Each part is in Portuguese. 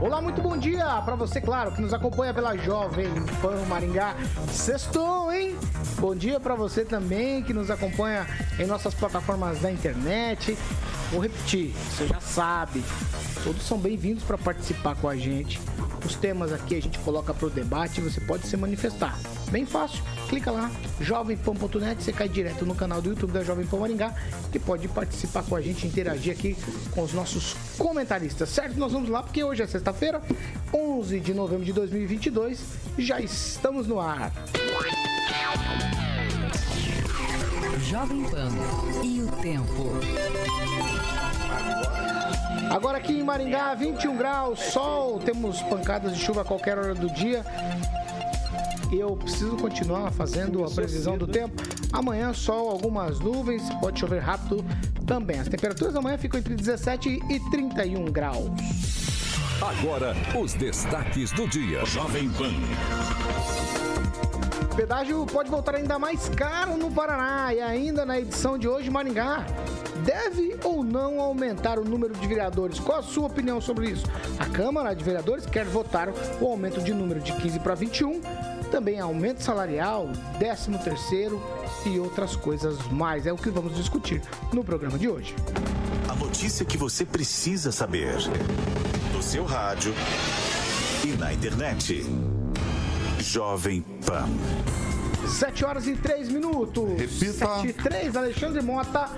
Olá, muito bom dia para você, claro, que nos acompanha pela Jovem Pan Maringá. Sextou, hein? Bom dia para você também que nos acompanha em nossas plataformas da internet. Vou repetir, você já sabe. Todos são bem-vindos para participar com a gente. Os temas aqui a gente coloca para o debate e você pode se manifestar. Bem fácil, clica lá, jovempan.net, você cai direto no canal do YouTube da Jovem Pan Maringá e pode participar com a gente, interagir aqui com os nossos comentaristas, certo? Nós vamos lá porque hoje é sexta-feira, 11 de novembro de 2022, já estamos no ar. Jovem Pan e o tempo. Agora aqui em Maringá, 21 graus, sol, temos pancadas de chuva a qualquer hora do dia. Eu preciso continuar fazendo a previsão do tempo. Amanhã, sol, algumas nuvens, pode chover rápido também. As temperaturas amanhã ficam entre 17 e 31 graus. Agora, os destaques do dia. Jovem Pan. Pedágio pode voltar ainda mais caro no Paraná e ainda na edição de hoje, Maringá. Deve ou não aumentar o número de vereadores? Qual a sua opinião sobre isso? A Câmara de Vereadores quer votar o aumento de número de 15 para 21, também aumento salarial, 13 terceiro e outras coisas mais. É o que vamos discutir no programa de hoje. A notícia que você precisa saber. No seu rádio e na internet. Jovem Pan. 7 horas e 3 minutos. Repita. 7 e 3, Alexandre Mota.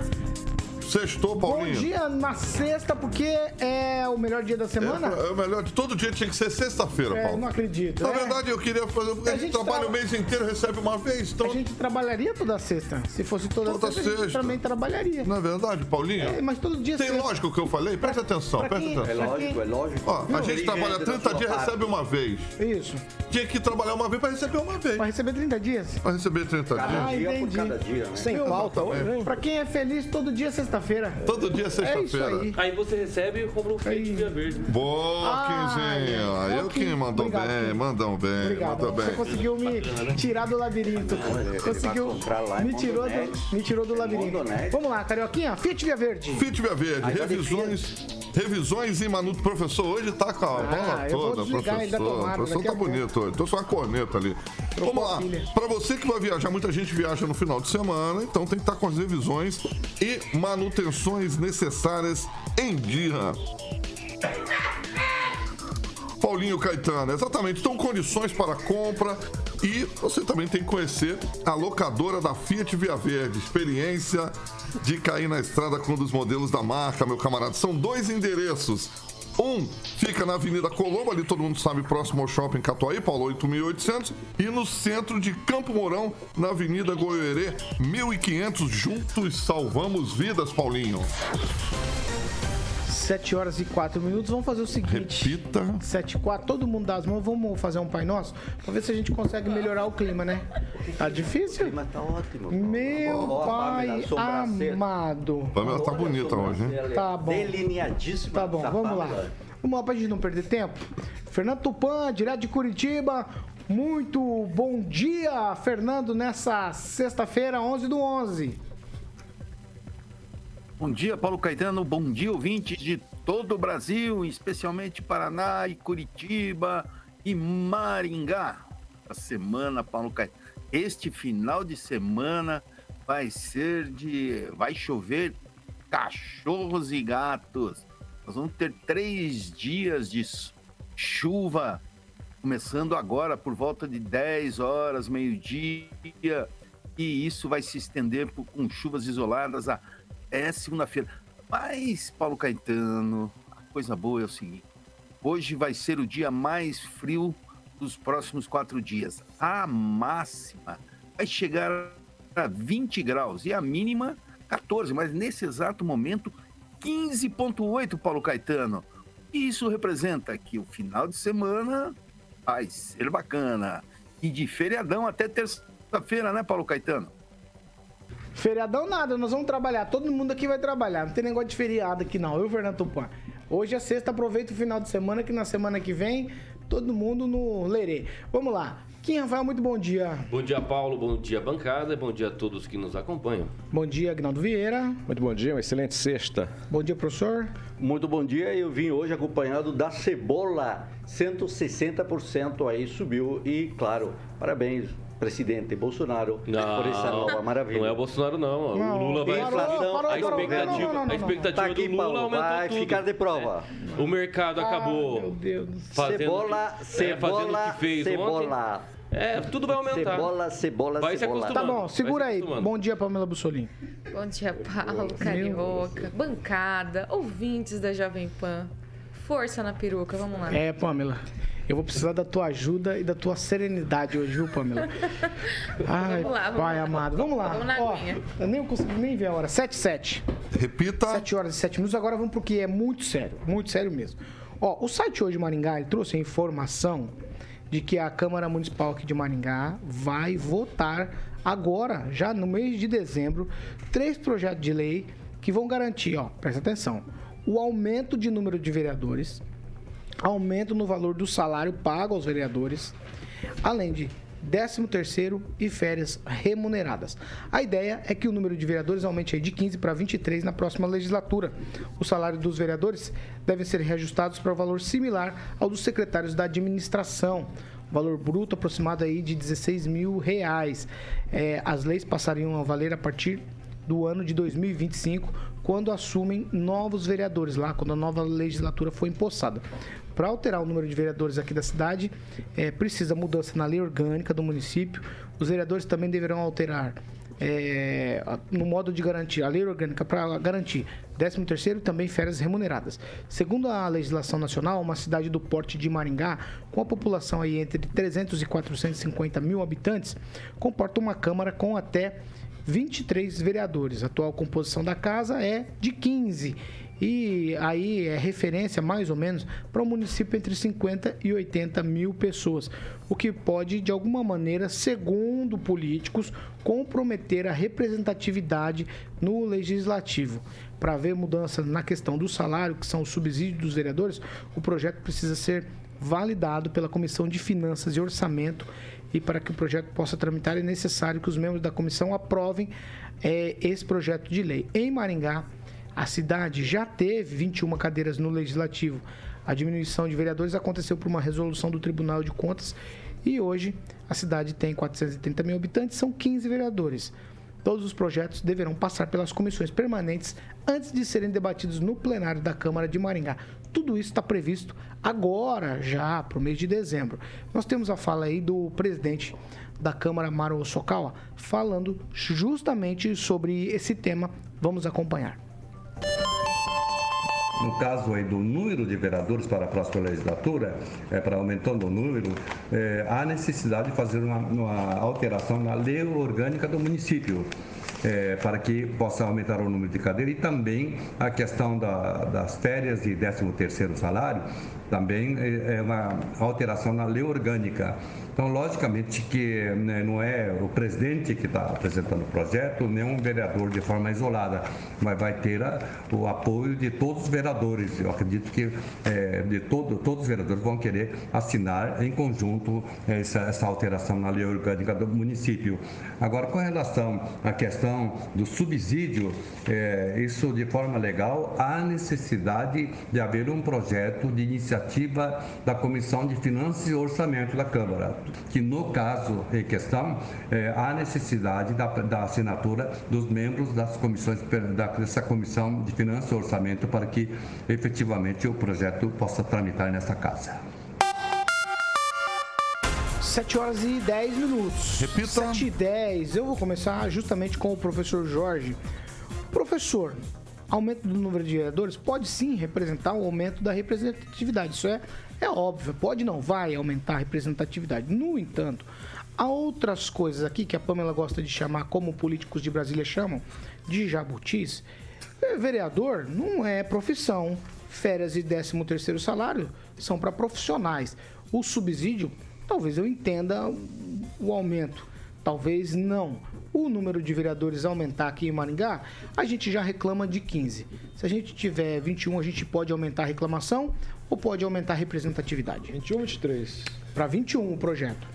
Sextou, Paulinho. Bom dia na sexta, porque é o melhor dia da semana? É, é o melhor de todo dia tinha que ser sexta-feira, É, Paulo. não acredito. Na é. verdade, eu queria fazer, porque A a gente gente trabalha tra- o mês inteiro, recebe uma vez, então. A gente trabalharia toda sexta. Se fosse toda, Toda sexta, a gente sexta. também trabalharia. Não é verdade, Paulinho? É, mas todo dia Tem sexta. lógico o que eu falei? Presta atenção, pra presta quem- atenção. pra quem- é lógico. Ó, a gente trabalha 30 dias, recebe uma vez. Isso. Tinha que trabalhar uma vez pra receber uma vez. Vai receber 30 dias? Pra receber 30 Ah, dias. dia por entendi. cada dia, né? Sem pauta hoje, hein? Pra quem é feliz, todo dia é sexta-feira. Todo dia é É sexta-feira. aí. Aí você recebe e compra um Fiat Via Verde. Boa, Ah, Quinzinho. é. Eu que mandou Obrigado, bem, Kim. mandam bem, Obrigado. mandou Você bem. conseguiu me tirar do labirinto. Conseguiu. Me tirou, do, me tirou do labirinto. Vamos lá, Carioquinha. Fiat Via Verde. Fit Via Verde, Aí revisões, revisões e manutenção. Professor, hoje tá com a bola Ah, eu vou toda, professor. O professor tá a bonito hoje. Tô só uma corneta ali. Trocou Vamos a lá. pilha. Pra você que vai viajar, muita gente viaja no final de semana, então tem que estar com as revisões e manutenções necessárias em dia. Paulinho Caetano, exatamente. Então, condições para compra e você também tem que conhecer a locadora da Fiat Via Verde. Experiência de cair na estrada com um dos modelos da marca, meu camarada. São dois endereços. Um fica na Avenida Colombo, ali todo mundo sabe, próximo ao Shopping Catuaí, Paulo 8800. E no centro de Campo Mourão, na Avenida Goiorê, 1500. Juntos salvamos vidas, Paulinho. 7 horas e 4 minutos. Vamos fazer o seguinte. Repita. 7 e 4, todo mundo dá as mãos. Vamos fazer um Pai Nosso? Pra ver se a gente consegue melhorar o clima, né? Tá difícil? Mas tá ótimo. Meu a pai Pamela, amado. Pamela tá bonita hoje, hein? Tá bom. Delineadíssima. Tá bom, vamos lá. Vamos lá pra gente não perder tempo. Fernando Tupan, direto de Curitiba. Muito bom dia, Fernando, nessa sexta-feira, 11 do 11. Bom dia, Paulo Caetano. Bom dia, ouvintes de todo o Brasil, especialmente Paraná e Curitiba e Maringá. A semana, Paulo Caetano. Este final de semana vai ser de. Vai chover cachorros e gatos. Nós vamos ter três dias de chuva, começando agora por volta de 10 horas, meio-dia. E isso vai se estender com chuvas isoladas a é segunda-feira. Mas, Paulo Caetano, a coisa boa é o seguinte: hoje vai ser o dia mais frio dos próximos quatro dias. A máxima vai chegar a 20 graus e a mínima 14, mas nesse exato momento 15,8, Paulo Caetano. E isso representa que o final de semana vai ser bacana. E de feriadão até terça-feira, né, Paulo Caetano? Feriadão nada, nós vamos trabalhar. Todo mundo aqui vai trabalhar. Não tem negócio de feriado aqui não, eu, Fernando Tupan. Hoje é sexta, aproveita o final de semana, que na semana que vem, todo mundo no lerê. Vamos lá. Kim Rafael, muito bom dia. Bom dia, Paulo. Bom dia, bancada. Bom dia a todos que nos acompanham. Bom dia, Agnaldo Vieira. Muito bom dia, uma excelente sexta. Bom dia, professor. Muito bom dia. Eu vim hoje acompanhado da cebola. 160% aí subiu. E, claro, parabéns, presidente Bolsonaro, Não, por essa nova maravilha. Não é o Bolsonaro, não. Não, o Lula vai. parou, parou, a expectativa, não, não, não, não. a expectativa Tá aqui, do Lula Paulo, aumentou vai tudo. ficar de prova. O mercado acabou Ah, meu Deus do céu. fazendo, Cebola, é, fazendo cebola, o que fez cebola. ontem. É, tudo vai aumentar. Cebola, cebola, Vai se cebola. Tá acostumando. bom, segura se aí. Bom dia, Pamela Bussolini. Bom dia, Paulo, Carioca, bancada, ouvintes da Jovem Pan. Força na peruca, vamos lá. É, Pamela. Eu vou precisar da tua ajuda e da tua serenidade hoje, viu, Pamela? Ai, Vamos lá, vamos pai lá. amado. Vamos lá. Vamos na Ó, eu nem consigo nem ver a hora. 7 7. Repita. 7 horas e 7 minutos. Agora vamos pro que é muito sério. Muito sério mesmo. Ó, o site hoje de Maringá ele trouxe a informação de que a Câmara Municipal aqui de Maringá vai votar agora, já no mês de dezembro, três projetos de lei que vão garantir, ó, presta atenção, o aumento de número de vereadores, aumento no valor do salário pago aos vereadores, além de 13 terceiro e férias remuneradas. A ideia é que o número de vereadores aumente de 15 para 23 na próxima legislatura. O salário dos vereadores devem ser reajustados para o valor similar ao dos secretários da administração. Valor bruto aproximado aí de 16 mil reais. É, as leis passariam a valer a partir do ano de 2025, quando assumem novos vereadores lá, quando a nova legislatura for empossada. Para alterar o número de vereadores aqui da cidade, é, precisa mudança na lei orgânica do município. Os vereadores também deverão alterar é, no modo de garantir, a lei orgânica para garantir 13 terceiro também férias remuneradas. Segundo a legislação nacional, uma cidade do porte de Maringá, com a população aí entre 300 e 450 mil habitantes, comporta uma Câmara com até 23 vereadores. A atual composição da casa é de 15. E aí é referência, mais ou menos, para um município entre 50 e 80 mil pessoas. O que pode, de alguma maneira, segundo políticos, comprometer a representatividade no legislativo. Para haver mudança na questão do salário, que são os subsídios dos vereadores, o projeto precisa ser validado pela Comissão de Finanças e Orçamento e para que o projeto possa tramitar é necessário que os membros da comissão aprovem eh, esse projeto de lei. Em Maringá, a cidade já teve 21 cadeiras no legislativo. A diminuição de vereadores aconteceu por uma resolução do Tribunal de Contas e hoje a cidade tem 430 mil habitantes, são 15 vereadores. Todos os projetos deverão passar pelas comissões permanentes antes de serem debatidos no plenário da Câmara de Maringá. Tudo isso está previsto agora, já para o mês de dezembro. Nós temos a fala aí do presidente da Câmara, Maro Sokawa, falando justamente sobre esse tema. Vamos acompanhar. No caso aí do número de vereadores para a próxima legislatura, é, para aumentando o número, é, há necessidade de fazer uma, uma alteração na lei orgânica do município. é, para que possa aumentar o número de cadeiras e também a questão da- das férias de 13º salário também é é uma alteração na lei orgânica. Então, logicamente que né, não é o presidente que está apresentando o projeto, nem um vereador de forma isolada, mas vai ter a- o apoio de todos os vereadores. Eu acredito que é, de todo, todos os vereadores vão querer assinar em conjunto essa, essa alteração na lei orgânica do município. Agora, com relação à questão do subsídio, é, isso de forma legal, há necessidade de haver um projeto de iniciativa da Comissão de Finanças e Orçamento da Câmara, que no caso em questão, é, há necessidade da, da assinatura dos membros das comissões, da, dessa Comissão de Finanças e Orçamento para que efetivamente o projeto possa tramitar nessa casa. 7 horas e 10 minutos. Repita. 7 e 10. Eu vou começar justamente com o professor Jorge. Professor, aumento do número de vereadores pode sim representar o aumento da representatividade. Isso é, é óbvio. Pode não, vai aumentar a representatividade. No entanto, há outras coisas aqui que a Pamela gosta de chamar, como políticos de Brasília chamam, de jabutis. É, Vereador não é profissão. Férias e 13 terceiro salário são para profissionais. O subsídio, talvez eu entenda o aumento, talvez não. O número de vereadores aumentar aqui em Maringá, a gente já reclama de 15. Se a gente tiver 21, a gente pode aumentar a reclamação ou pode aumentar a representatividade? 21 ou 23? Para 21 o projeto.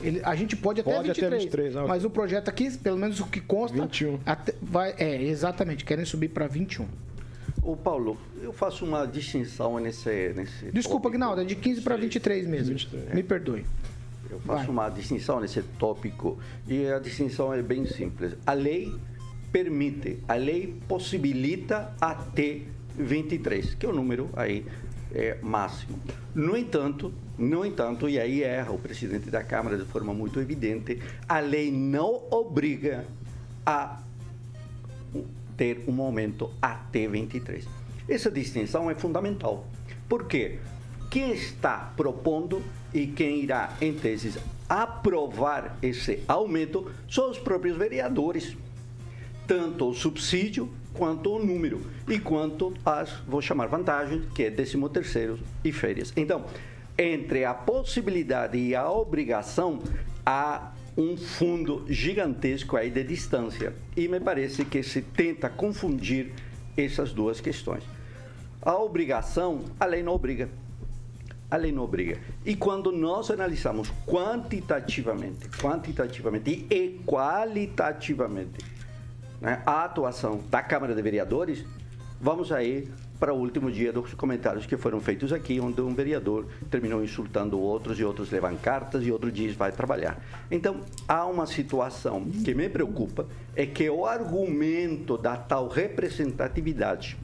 Ele, a gente pode até Pode 23, até 23, ah, mas o projeto aqui, pelo menos o que consta, 21. até- vai, é, exatamente, querem subir para 21. Ô Paulo, eu faço uma distinção nesse. nesse Desculpa, tópico. Aguinaldo, é de 15 para 23 mesmo. Me perdoe. Eu faço Vai. uma distinção nesse tópico e a distinção é bem simples. A lei permite, a lei possibilita até 23, que é o número aí é, máximo. No entanto, no entanto, e aí erra o presidente da Câmara de forma muito evidente, a lei não obriga a ter um aumento até 23. Essa distinção é fundamental. Por quê? Quem está propondo e quem irá, em teses, aprovar esse aumento são os próprios vereadores. Tanto o subsídio quanto o número e quanto as, vou chamar vantagens, que é 13 terceiro e férias. Então, entre a possibilidade e a obrigação, há um fundo gigantesco aí de distância. E me parece que se tenta confundir essas duas questões. A obrigação, a lei não obriga. A lei não obriga. E quando nós analisamos quantitativamente, quantitativamente e qualitativamente né, a atuação da Câmara de Vereadores, vamos aí para o último dia dos comentários que foram feitos aqui, onde um vereador terminou insultando outros e outros levam cartas e outro diz vai trabalhar. Então, há uma situação que me preocupa, é que o argumento da tal representatividade,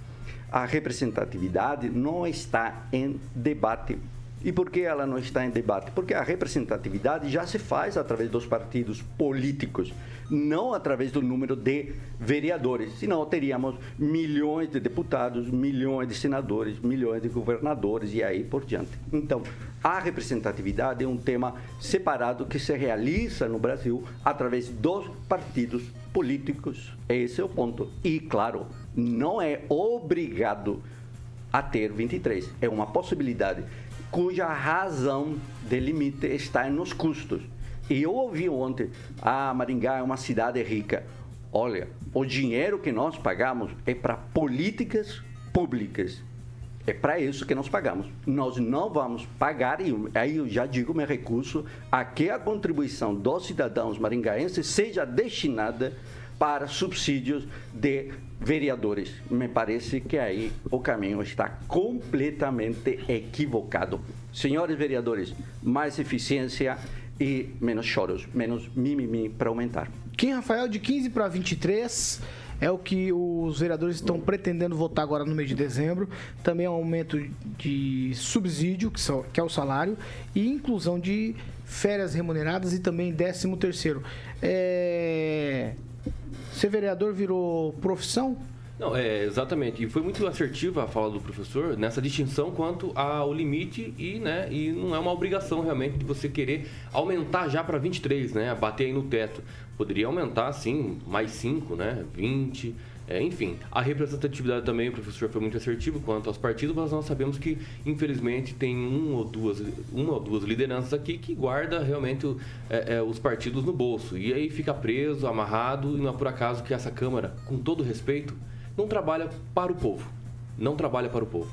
a representatividade não está em debate. E por que ela não está em debate? Porque a representatividade já se faz através dos partidos políticos, não através do número de vereadores. Senão teríamos milhões de deputados, milhões de senadores, milhões de governadores e aí por diante. Então, a representatividade é um tema separado que se realiza no Brasil através dos partidos políticos. Esse é o ponto. E, claro, não é obrigado a ter 23. É uma possibilidade cuja razão de limite está nos custos. E eu ouvi ontem, ah, Maringá é uma cidade rica. Olha, o dinheiro que nós pagamos é para políticas públicas. É para isso que nós pagamos. Nós não vamos pagar, e aí eu já digo meu recurso, a que a contribuição dos cidadãos maringaenses seja destinada para subsídios de vereadores. Me parece que aí o caminho está completamente equivocado. Senhores vereadores, mais eficiência e menos choros, menos mimimi para aumentar. Kim Rafael, de 15 para 23 é o que os vereadores estão pretendendo votar agora no mês de dezembro. Também é um aumento de subsídio, que é o salário, e inclusão de férias remuneradas e também 13 terceiro. É... Ser vereador virou profissão? Não, é, exatamente. E foi muito assertiva a fala do professor nessa distinção quanto ao limite e, né, e não é uma obrigação realmente de você querer aumentar já para 23, né? Bater aí no teto. Poderia aumentar, sim, mais 5, né? 20. É, enfim, a representatividade também, o professor foi muito assertivo quanto aos partidos, mas nós sabemos que, infelizmente, tem um ou duas, uma ou duas lideranças aqui que guarda realmente é, é, os partidos no bolso. E aí fica preso, amarrado, e não é por acaso que essa Câmara, com todo respeito, não trabalha para o povo. Não trabalha para o povo.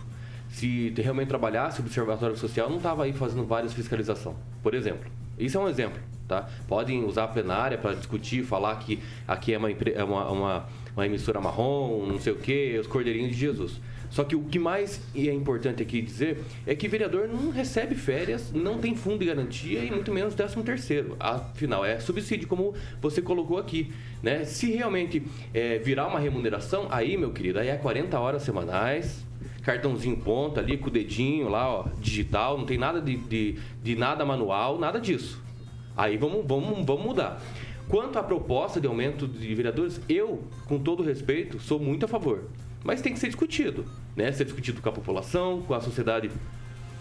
Se realmente trabalhasse, o Observatório Social não estava aí fazendo várias fiscalização. Por exemplo, isso é um exemplo, tá? Podem usar a plenária para discutir, falar que aqui é uma, é uma, uma, uma emissora marrom, não sei o quê, os cordeirinhos de Jesus. Só que o que mais é importante aqui dizer é que vereador não recebe férias, não tem fundo de garantia e muito menos 13 terceiro. Afinal, é subsídio, como você colocou aqui. Né? Se realmente é, virar uma remuneração, aí, meu querido, aí é 40 horas semanais, cartãozinho ponta ali com o dedinho lá, ó, digital, não tem nada de, de, de nada manual, nada disso. Aí vamos, vamos, vamos mudar. Quanto à proposta de aumento de vereadores, eu, com todo respeito, sou muito a favor. Mas tem que ser discutido, né? Ser discutido com a população, com a sociedade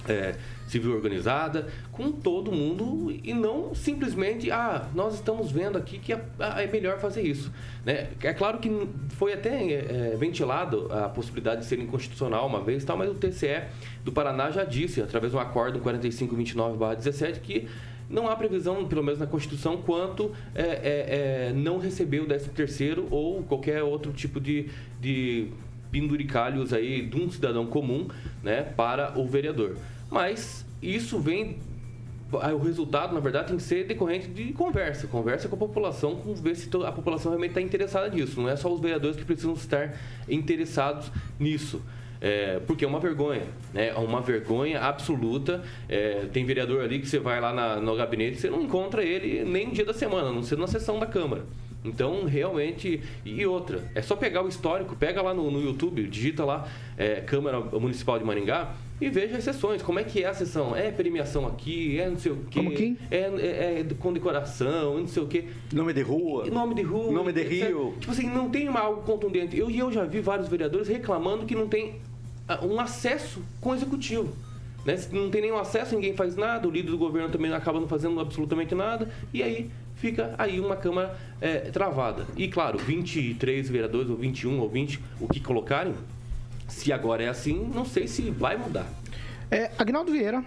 é, civil organizada, com todo mundo e não simplesmente, ah, nós estamos vendo aqui que é, é melhor fazer isso. Né? É claro que foi até é, ventilado a possibilidade de ser inconstitucional uma vez, tal, mas o TCE do Paraná já disse, através de um acordo 4529-17, que não há previsão, pelo menos na Constituição, quanto é, é, é, não receber o 13 terceiro ou qualquer outro tipo de, de penduricalhos aí de um cidadão comum né, para o vereador. Mas isso vem o resultado, na verdade, tem que ser decorrente de conversa. Conversa com a população, com ver se a população realmente está interessada nisso. Não é só os vereadores que precisam estar interessados nisso. É, porque é uma vergonha, né? É uma vergonha absoluta. É, tem vereador ali que você vai lá na, no gabinete e você não encontra ele nem dia da semana, a não ser na sessão da Câmara. Então, realmente. E outra, é só pegar o histórico, pega lá no, no YouTube, digita lá é, Câmara Municipal de Maringá e veja as sessões. Como é que é a sessão? É premiação aqui, é não sei o quê. Como que? É, é, é condecoração, não sei o quê. Nome de rua. Nome de rua. Nome de rio. Tipo assim, não tem uma, algo contundente. Eu, eu já vi vários vereadores reclamando que não tem ah, um acesso com o executivo. Né? Não tem nenhum acesso, ninguém faz nada, o líder do governo também acaba não fazendo absolutamente nada, e aí fica aí uma Câmara é, travada. E claro, 23 vereadores, ou 21, ou 20, o que colocarem, se agora é assim, não sei se vai mudar. É, Agnaldo Vieira.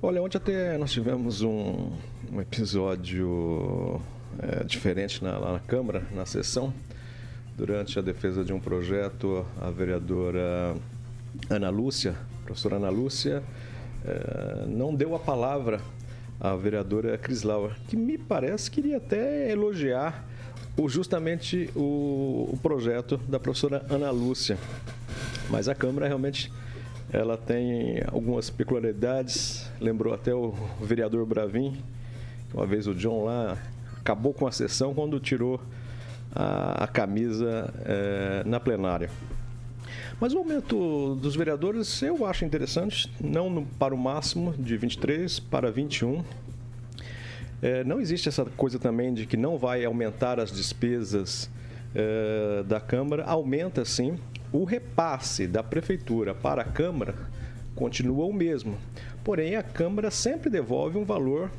Olha, ontem até nós tivemos um, um episódio é, diferente na, lá na Câmara, na sessão. Durante a defesa de um projeto, a vereadora Ana Lúcia, professora Ana Lúcia, é, não deu a palavra à vereadora Cris Laura, que me parece queria até elogiar o, justamente o, o projeto da professora Ana Lúcia. Mas a Câmara realmente ela tem algumas peculiaridades. Lembrou até o vereador Bravin, uma vez o John lá acabou com a sessão quando tirou a, a camisa é, na plenária. Mas o aumento dos vereadores eu acho interessante, não no, para o máximo de 23 para 21. É, não existe essa coisa também de que não vai aumentar as despesas é, da Câmara, aumenta sim. O repasse da Prefeitura para a Câmara continua o mesmo. Porém, a Câmara sempre devolve um valor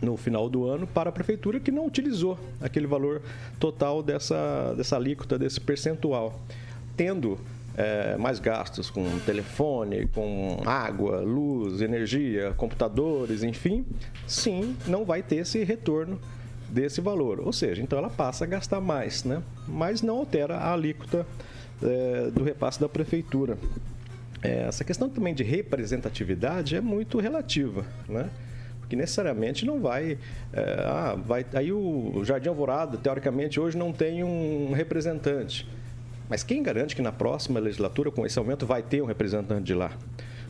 no final do ano para a prefeitura que não utilizou aquele valor total dessa, dessa alíquota, desse percentual, tendo é, mais gastos com telefone, com água, luz, energia, computadores, enfim, sim, não vai ter esse retorno desse valor. Ou seja, então ela passa a gastar mais, né? mas não altera a alíquota é, do repasse da prefeitura. É, essa questão também de representatividade é muito relativa, né? que necessariamente não vai. É, ah, vai aí o Jardim Alvorada, teoricamente, hoje não tem um representante. Mas quem garante que na próxima legislatura, com esse aumento, vai ter um representante de lá?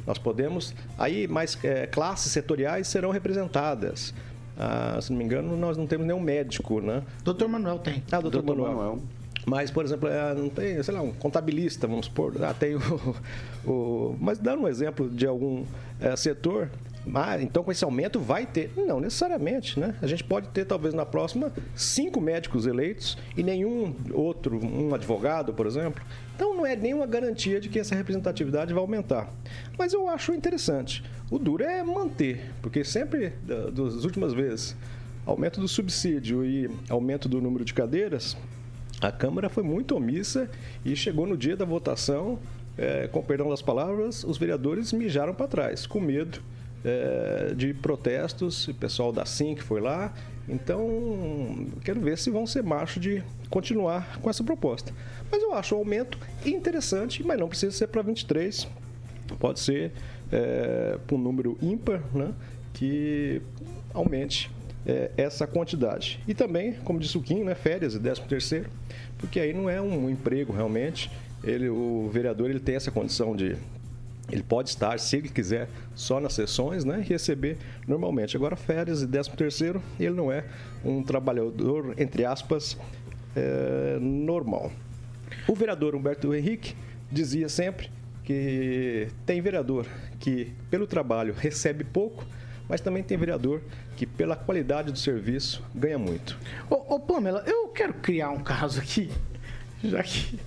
Nós podemos. Aí, mais é, classes setoriais serão representadas. Ah, se não me engano, nós não temos nenhum médico, né? Doutor Manuel tem. Ah, doutor, doutor Manuel. Manuel. Mas, por exemplo, é, não tem, sei lá, um contabilista, vamos supor, ah, tem o, o, Mas dando um exemplo de algum é, setor, ah, então com esse aumento vai ter. Não necessariamente, né? A gente pode ter, talvez, na próxima, cinco médicos eleitos e nenhum outro, um advogado, por exemplo. Então não é nenhuma garantia de que essa representatividade vai aumentar. Mas eu acho interessante. O duro é manter, porque sempre, das últimas vezes, aumento do subsídio e aumento do número de cadeiras, a Câmara foi muito omissa e chegou no dia da votação, é, com perdão das palavras, os vereadores mijaram para trás, com medo é, de protestos, o pessoal da SIM que foi lá. Então, quero ver se vão ser macho de continuar com essa proposta. Mas eu acho o aumento interessante, mas não precisa ser para 23. Pode ser é, para um número ímpar, né, que aumente é, essa quantidade. E também, como disse o Kim, né, férias e 13 terceiro, porque aí não é um emprego realmente. Ele, o vereador ele tem essa condição de ele pode estar, se ele quiser, só nas sessões, né? E receber normalmente. Agora, férias e 13 terceiro, ele não é um trabalhador, entre aspas, é, normal. O vereador Humberto Henrique dizia sempre que tem vereador que, pelo trabalho, recebe pouco, mas também tem vereador que, pela qualidade do serviço, ganha muito. Ô, ô Pamela, eu quero criar um caso aqui, já que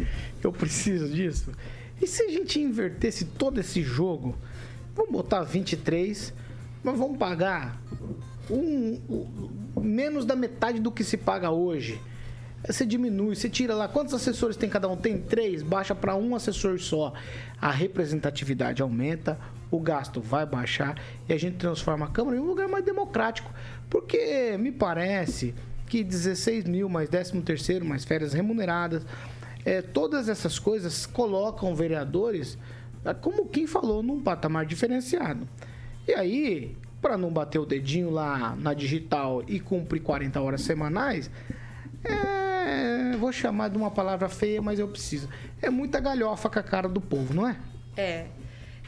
eu preciso disso. E se a gente invertesse todo esse jogo? Vamos botar 23, mas vamos pagar um, um- menos da metade do que se paga hoje. Você diminui, você tira lá. Quantos assessores tem cada um? Tem três, baixa para um assessor só. A representatividade aumenta, o gasto vai baixar e a gente transforma a Câmara em um lugar mais democrático. Porque me parece que 16 mil mais 13 terceiro, mais férias remuneradas, é, todas essas coisas colocam vereadores, ah, como quem falou, num patamar diferenciado. E aí, para não bater o dedinho lá na digital e cumprir 40 horas semanais, é, vou chamar de uma palavra feia, mas eu preciso. É muita galhofa com a cara do povo, não é? É,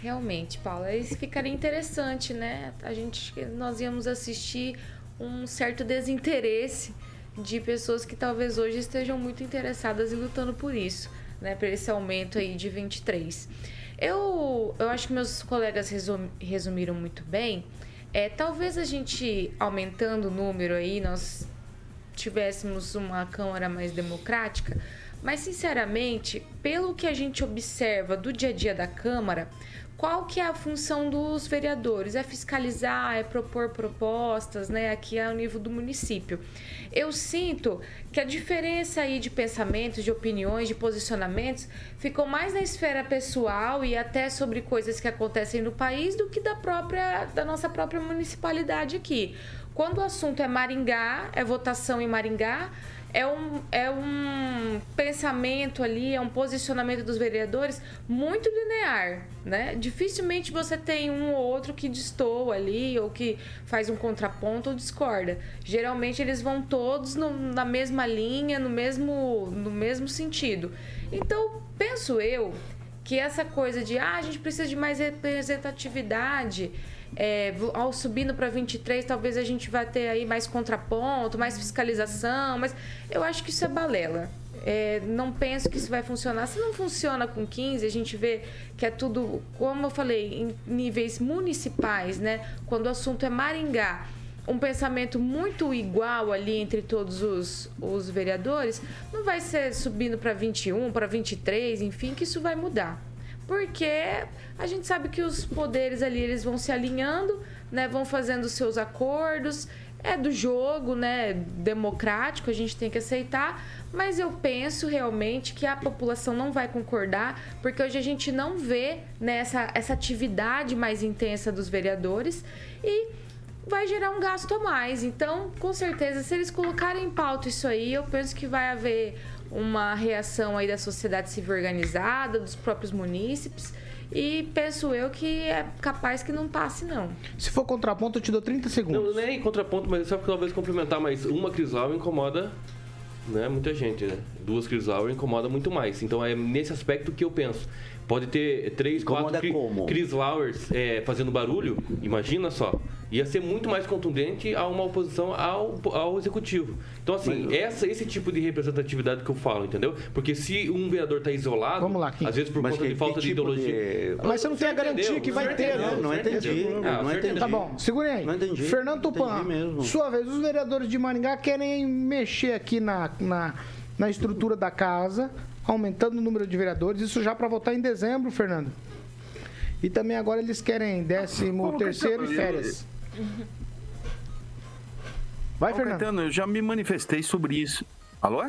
realmente, Paula. Isso ficaria interessante, né? A gente, nós íamos assistir um certo desinteresse de pessoas que talvez hoje estejam muito interessadas e lutando por isso, né? Por esse aumento aí de 23. Eu, eu acho que meus colegas resum- resumiram muito bem. É, talvez a gente aumentando o número aí, nós tivéssemos uma Câmara mais democrática, mas sinceramente, pelo que a gente observa do dia a dia da Câmara, qual que é a função dos vereadores? É fiscalizar, é propor propostas, né? Aqui é o nível do município. Eu sinto que a diferença aí de pensamentos, de opiniões, de posicionamentos ficou mais na esfera pessoal e até sobre coisas que acontecem no país do que da própria da nossa própria municipalidade aqui. Quando o assunto é Maringá, é votação em Maringá, é um, é um pensamento ali, é um posicionamento dos vereadores muito linear, né? Dificilmente você tem um ou outro que destoa ali, ou que faz um contraponto ou discorda. Geralmente eles vão todos no- na mesma linha, no mesmo, no mesmo sentido. Então, penso eu que essa coisa de ah, a gente precisa de mais representatividade, é, ao subindo para 23, talvez a gente vai ter aí mais contraponto, mais fiscalização, mas eu acho que isso é balela. É, não penso que isso vai funcionar. Se não funciona com 15, a gente vê que é tudo, como eu falei, em níveis municipais, né? Quando o assunto é Maringá, um pensamento muito igual ali entre todos os, os vereadores, não vai ser subindo para 21, para 23, enfim, que isso vai mudar. Porque a gente sabe que os poderes ali eles vão se alinhando, né, vão fazendo seus acordos, é do jogo, né, democrático, a gente tem que aceitar, mas eu penso realmente que a população não vai concordar, porque hoje a gente não vê né, essa, essa atividade mais intensa dos vereadores e vai gerar um gasto a mais. Então, com certeza, se eles colocarem em pauta isso aí, eu penso que vai haver uma reação aí da sociedade civil organizada, dos próprios munícipes. E penso eu que é capaz que não passe, não. Se for contraponto, eu te dou 30 segundos. Não, não é em contraponto, mas só talvez complementar, mas uma Crislau incomoda né, muita gente, né? Duas Crislau incomoda muito mais. Então é nesse aspecto que eu penso. Pode ter três, Incomoda quatro como? Chris Flowers é, fazendo barulho, imagina só. Ia ser muito mais contundente a uma oposição ao, ao executivo. Então, assim, essa, esse tipo de representatividade que eu falo, entendeu? Porque se um vereador está isolado, Vamos lá, Kim. às vezes por Mas conta que- de falta que de tipo ideologia. de- Mas você não tem a Entendeu? garantia que vai Você ter, entendeu? né? Não entendi. entendeu? Não, Ah, não entendi. Tá bom, segure aí. Não entendi. Fernando Não Tupan, sua vez, os vereadores de Maringá querem mexer aqui na, na, na estrutura da casa, aumentando o número de vereadores, isso já para votar em dezembro, Fernando. E também agora eles querem décimo Paulo terceiro Caetano, e férias. Vai, Paulo Fernando. Caetano, eu já me manifestei sobre isso. Alô?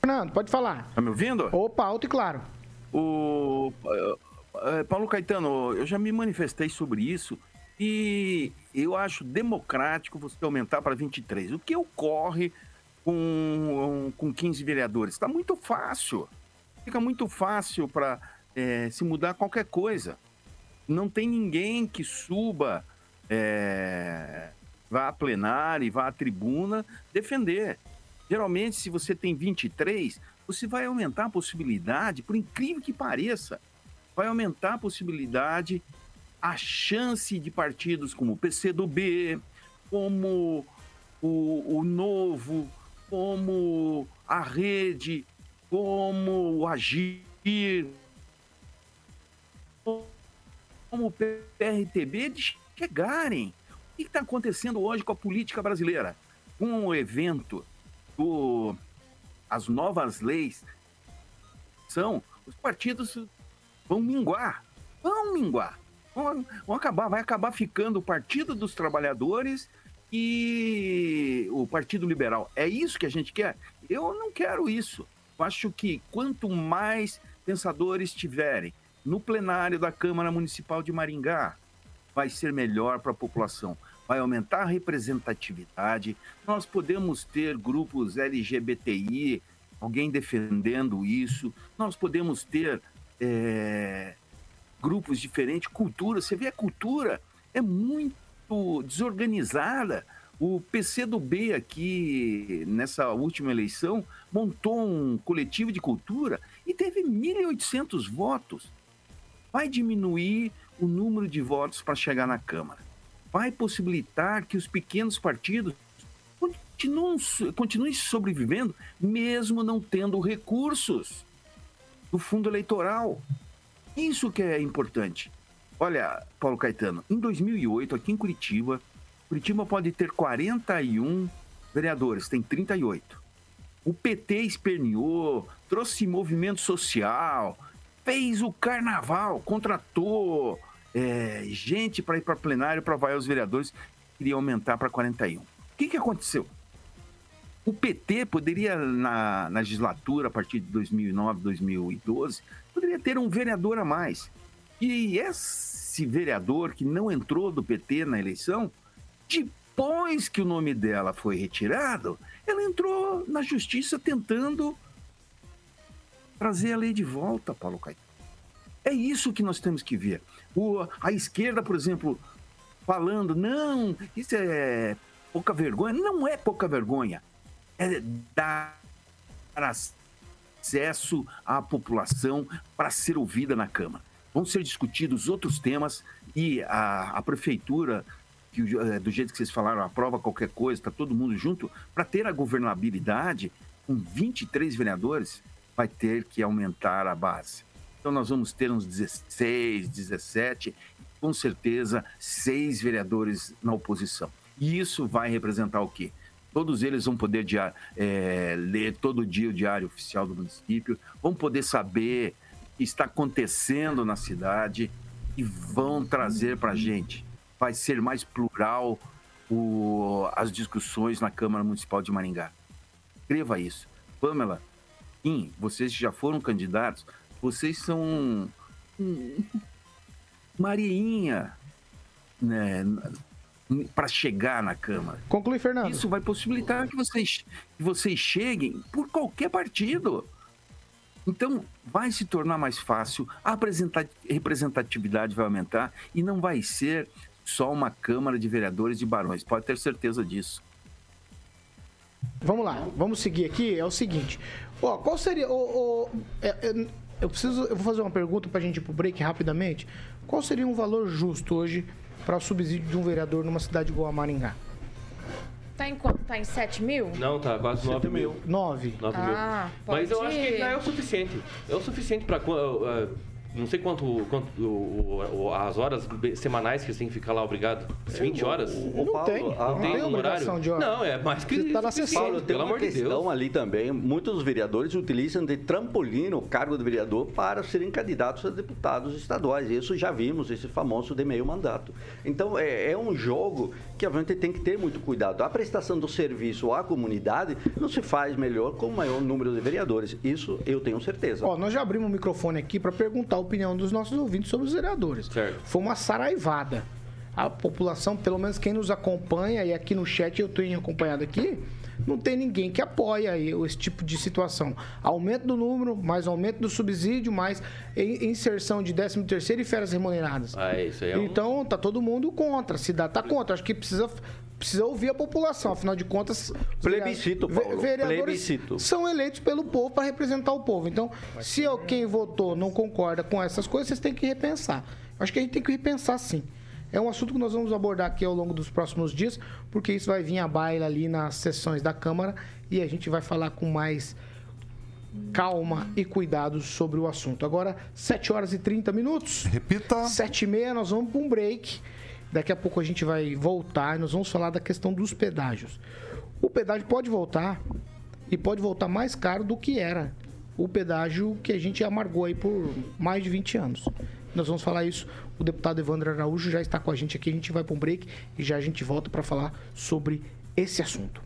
Fernando, pode falar. Tá me ouvindo? Opa, alto e claro. O eh, Paulo Caetano, eu já me manifestei sobre isso e eu acho democrático você aumentar para 23. O que ocorre com, com 15 vereadores? Está muito fácil. Fica muito fácil para se mudar qualquer coisa. Não tem ninguém que suba, eh, vá a plenária e vá à tribuna defender. Geralmente, se você tem 23, você vai aumentar a possibilidade, por incrível que pareça, vai aumentar a possibilidade, a chance de partidos como o PCdoB, como o, o Novo, como a Rede, como o Agir, como o PRTB, chegarem. O que está acontecendo hoje com a política brasileira? Com o evento do as novas leis são os partidos vão minguar. Vão minguar. Vão, vão acabar, vai acabar ficando o Partido dos Trabalhadores e o Partido Liberal. É isso que a gente quer? Eu não quero isso. Eu acho que quanto mais pensadores tiverem no plenário da Câmara Municipal de Maringá, vai ser melhor para a população. Vai aumentar a representatividade. Nós podemos ter grupos LGBTI, alguém defendendo isso. Nós podemos ter é, grupos diferentes, cultura. Você vê a cultura é muito desorganizada. O PCdoB aqui, nessa última eleição, montou um coletivo de cultura e teve 1.800 votos. Vai diminuir o número de votos para chegar na Câmara. Vai possibilitar que os pequenos partidos continuem, continuem sobrevivendo, mesmo não tendo recursos do fundo eleitoral. Isso que é importante. Olha, Paulo Caetano, em 2008, aqui em Curitiba, Curitiba pode ter 41 vereadores, tem 38. O PT esperneou, trouxe movimento social, fez o carnaval, contratou é, gente para ir para plenário para vai os vereadores, queria aumentar para 41. O que, que aconteceu? O PT poderia, na, na legislatura, a partir de 2009, 2012, poderia ter um vereador a mais. E esse vereador que não entrou do PT na eleição, depois que o nome dela foi retirado, ela entrou na justiça tentando trazer a lei de volta, Paulo Caetano. É isso que nós temos que ver. O, a esquerda, por exemplo, falando, não, isso é pouca vergonha. Não é pouca vergonha. É dar acesso à população para ser ouvida na Câmara. Vão ser discutidos outros temas e a, a prefeitura, que, é, do jeito que vocês falaram, aprova qualquer coisa, está todo mundo junto, para ter a governabilidade, com 23 vereadores, vai ter que aumentar a base. Então nós vamos ter uns 16, 17, com certeza seis vereadores na oposição. E isso vai representar o quê? Todos eles vão poder é, ler todo dia o diário oficial do município, vão poder saber que está acontecendo na cidade e vão trazer para a gente. Vai ser mais plural o, as discussões na Câmara Municipal de Maringá. Escreva isso. Pamela, Kim, vocês já foram candidatos, vocês são Mariinha, né, para chegar na Câmara. Conclui, Fernando. Isso vai possibilitar que vocês, que vocês cheguem por qualquer partido. Então, vai se tornar mais fácil, a representatividade vai aumentar e não vai ser só uma Câmara de Vereadores de Barões, pode ter certeza disso. Vamos lá, vamos seguir aqui. É o seguinte: ó, qual seria. É, é, eu preciso. Eu vou fazer uma pergunta para a gente ir pro break rapidamente. Qual seria um valor justo hoje para o subsídio de um vereador numa cidade igual a Maringá? Tá em quanto? Tá em 7 mil? Não, tá quase 9 mil. 9. 9 mil. Ah, Mas eu pode acho que ir. já é o suficiente. É o suficiente para não sei quanto, quanto o- o- as horas semanais que você tem que ficar lá obrigado. 20 horas? o Não Paulo, tem. a- Não tem tem um obrigação horário? de hora. Não, é mais que Você tá na sessão. Paulo, tem pelo uma amor de questão Deus. ali também. Muitos vereadores utilizam de trampolim o cargo de vereador para serem candidatos a deputados estaduais. Isso já vimos, esse famoso de meio mandato. Então, é, é um jogo que a gente tem que ter muito cuidado. A prestação do serviço à comunidade não se faz melhor com o maior número de vereadores. Isso eu tenho certeza. Ó, nós já abrimos o microfone aqui para perguntar a opinião dos nossos ouvintes sobre os vereadores. Certo. Foi uma saraivada. A população, pelo menos quem nos acompanha, e aqui no chat eu tenho acompanhado aqui, não tem ninguém que apoia aí esse tipo de situação. Aumento do número, mais aumento do subsídio, mais in- inserção de 13 terceiro e férias remuneradas. Ah, isso aí é um- Então, tá todo mundo contra. A cidade tá contra. Acho que precisa, precisa ouvir a população. Afinal de contas, Plebiscito, Paulo. vereadores Plebiscito. são eleitos pelo povo para representar o povo. Então, se quem votou não concorda com essas coisas, vocês têm que repensar. Acho que a gente tem que repensar sim. É um assunto que nós vamos abordar aqui ao longo dos próximos dias, porque isso vai vir à baila ali nas sessões da Câmara e a gente vai falar com mais calma e cuidado sobre o assunto. Agora, 7 horas e 30 minutos. Repita. 7 e meia, nós vamos para um break. Daqui a pouco a gente vai voltar e nós vamos falar da questão dos pedágios. O pedágio pode voltar e pode voltar mais caro do que era o pedágio que a gente amargou aí por mais de 20 anos. Nós vamos falar isso. O deputado Evandro Araújo já está com a gente aqui. A gente vai para um break e já a gente volta para falar sobre esse assunto.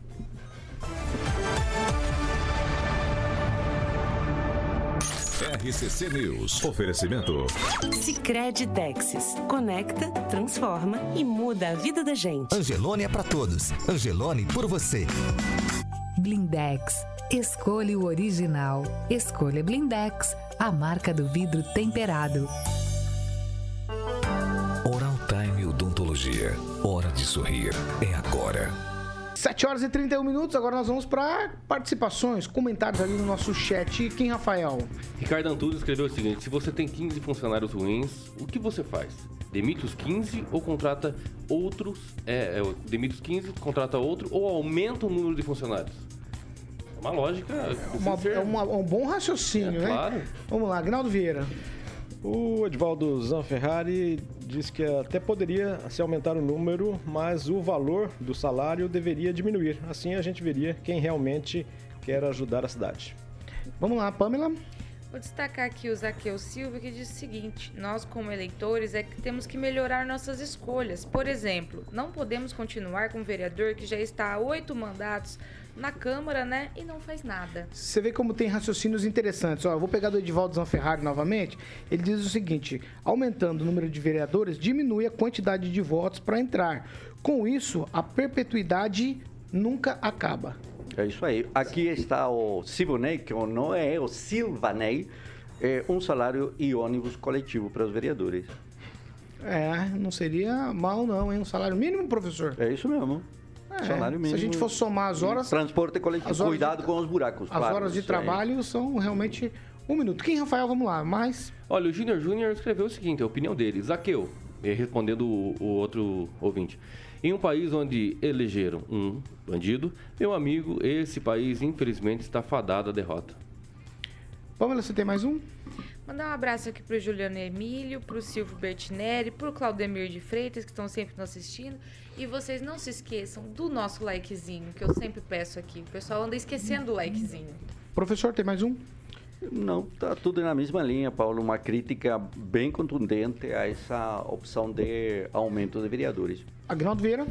RCC News. Oferecimento. Sicredi Texas. Conecta, transforma e muda a vida da gente. Angelone é para todos. Angelone por você. Blindex. Escolha o original. Escolha Blindex, a marca do vidro temperado. Oral Time Odontologia. Hora de sorrir. É agora. 7 horas e 31 minutos, agora nós vamos para participações, comentários ali no nosso chat. Quem, Rafael? Ricardo Antunes escreveu o seguinte: se você tem 15 funcionários ruins, o que você faz? Demite os 15 ou contrata outros? É, é, demite os 15, contrata outro ou aumenta o número de funcionários? É uma lógica. Uma- ser- é uma- um bom raciocínio, É, né? claro. Vamos lá, Agnaldo Vieira. O Edvaldo Zanferrari diz que até poderia se aumentar o número, mas o valor do salário deveria diminuir. Assim a gente veria quem realmente quer ajudar a cidade. Vamos lá, Pamela. Vou destacar aqui o Zaqueu Silva que diz o seguinte: nós, como eleitores, é que temos que melhorar nossas escolhas. Por exemplo, não podemos continuar com um vereador que já está há oito mandatos na Câmara, né? E não faz nada. Você vê como tem raciocínios interessantes. Ó, eu vou pegar do Edivaldo Zanferrari novamente. Ele diz o seguinte: aumentando o número de vereadores, diminui a quantidade de votos para entrar. Com isso, a perpetuidade nunca acaba. É isso aí. Aqui está o Silvanei, que não é o Silvanei, é um salário e ônibus coletivo para os vereadores. É, não seria mal, não, hein? Um salário mínimo, professor? É isso mesmo. É, salário mínimo. Se a gente for somar as horas. Transporte coletivo. Cuidado de- com os buracos. As claro, horas de aí. trabalho são realmente um minuto. Quem, Rafael? Vamos lá, mais. Olha, o Júnior Júnior escreveu o seguinte, a opinião dele. Zaqueu, eh, respondendo o, o outro ouvinte. Em um país onde elegeram um bandido, meu amigo, esse país infelizmente está fadado à derrota. Pamela, você tem mais um? Mandar um abraço aqui pro Juliano Emílio, pro Silvio Bertinelli, pro Claudemir de Freitas, que estão sempre nos assistindo. E vocês não se esqueçam do nosso likezinho, que eu sempre peço aqui. O pessoal anda esquecendo o likezinho. Professor, tem mais um? Não, está tudo na mesma linha, Paulo. Uma crítica bem contundente a essa opção de aumento de vereadores. Agnaldo Vieira.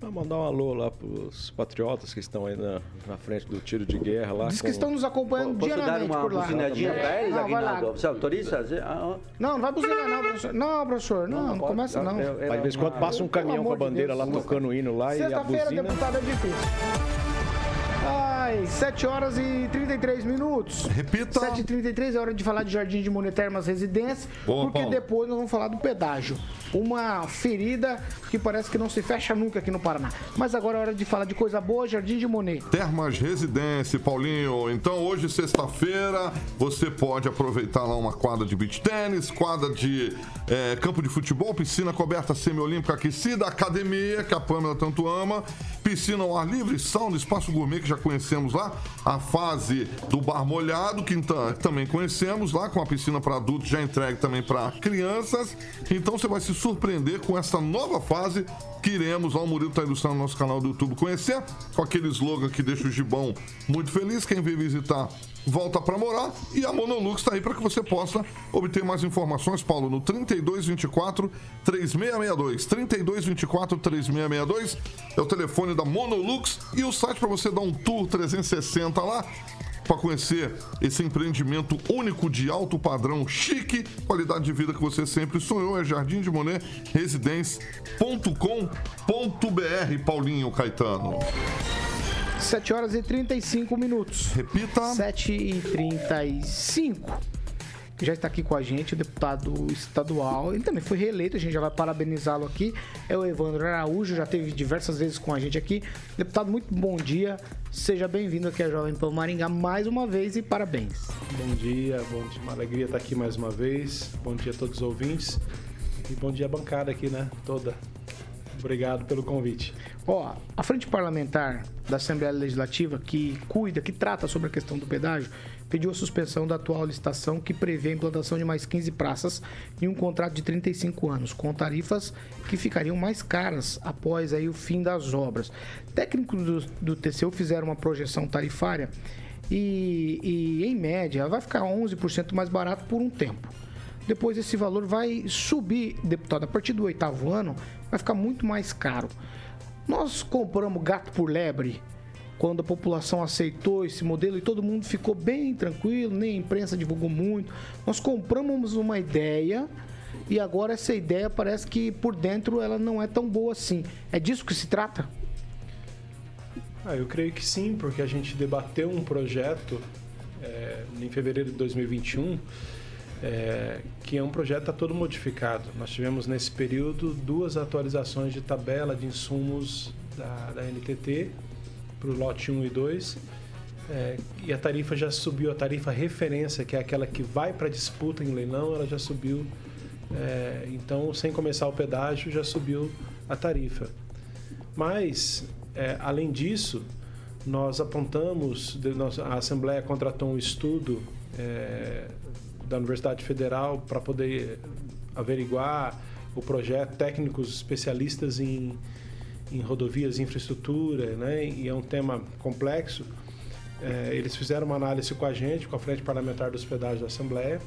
Vou mandar um alô lá pros patriotas que estão aí na, na frente do tiro de guerra lá. Diz que com- estão nos acompanhando Posso dar diariamente uma por lá. buzinadinha para eles, Não, vai lá. Aguinaldo? Você autoriza? Ah, ah. Não, não vai buzinar não, professor. Não, professor, não, não, pode. começa não. Eu- eu- Aí, de vez em quando passa um caminhão com a bandeira Deus. lá tocando o hino lá e a Sexta-feira, buzina. deputado, é difícil. Ai, 7 horas e 33 minutos. Repita. 7 e 33 é hora de falar de Jardim de Monetermas Residência, porque Paulo. depois nós vamos falar do pedágio. Uma ferida que parece que não se fecha nunca aqui no Paraná. Mas agora é hora de falar de coisa boa, Jardim de Monet. Termas Residência, Paulinho. Então, hoje, sexta-feira, você pode aproveitar lá uma quadra de beach tênis, quadra de eh, campo de futebol, piscina coberta semiolímpica aquecida, academia, que a Pâmela tanto ama, piscina ao ar livre, sauna, espaço gourmet, que já conhecemos lá, a fase do bar molhado, que também conhecemos lá, com a piscina para adultos já entregue também para crianças. Então, você vai se surpreender com essa nova fase que iremos, lá o Murilo está ilustrando no nosso canal do YouTube, conhecer, com aquele slogan que deixa o Gibão muito feliz. Quem vem visitar, volta para morar. E a Monolux está aí para que você possa obter mais informações, Paulo, no 3224 3662. 3224 3662 é o telefone da Monolux e o site para você dar um tour 360 lá para conhecer esse empreendimento único de alto padrão, chique, qualidade de vida que você sempre sonhou. É Jardim de Monet Residência.com.br, Paulinho Caetano. 7 horas e 35 minutos. Repita. 7 e 35. Já está aqui com a gente o deputado estadual. Ele também foi reeleito, a gente já vai parabenizá-lo aqui. É o Evandro Araújo, já teve diversas vezes com a gente aqui. Deputado, muito bom dia. Seja bem-vindo aqui à Jovem Pan Maringá mais uma vez e parabéns. Bom dia, bom dia, uma alegria estar aqui mais uma vez. Bom dia a todos os ouvintes e bom dia à bancada aqui, né? Toda. Obrigado pelo convite. Ó, a frente parlamentar da Assembleia Legislativa, que cuida, que trata sobre a questão do pedágio, pediu a suspensão da atual licitação que prevê a implantação de mais 15 praças em um contrato de 35 anos, com tarifas que ficariam mais caras após aí o fim das obras. Técnicos do, do TCU fizeram uma projeção tarifária e, e em média vai ficar 11% mais barato por um tempo. Depois esse valor vai subir, deputado, a partir do oitavo ano vai ficar muito mais caro. Nós compramos gato por lebre quando a população aceitou esse modelo e todo mundo ficou bem tranquilo, nem a imprensa divulgou muito. Nós compramos uma ideia e agora essa ideia parece que por dentro ela não é tão boa assim. É disso que se trata? Ah, eu creio que sim, porque a gente debateu um projeto é, em fevereiro de 2021 é, que é um projeto tá todo modificado. Nós tivemos nesse período duas atualizações de tabela de insumos da, da NTT para o lote 1 e 2. É, e a tarifa já subiu, a tarifa referência, que é aquela que vai para disputa em leilão, ela já subiu. É, então, sem começar o pedágio, já subiu a tarifa. Mas, é, além disso, nós apontamos, a Assembleia contratou um estudo é, da Universidade Federal para poder averiguar o projeto, técnicos especialistas em, em rodovias e infraestrutura, né? e é um tema complexo. É, eles fizeram uma análise com a gente, com a Frente Parlamentar dos Pedágios da Assembleia,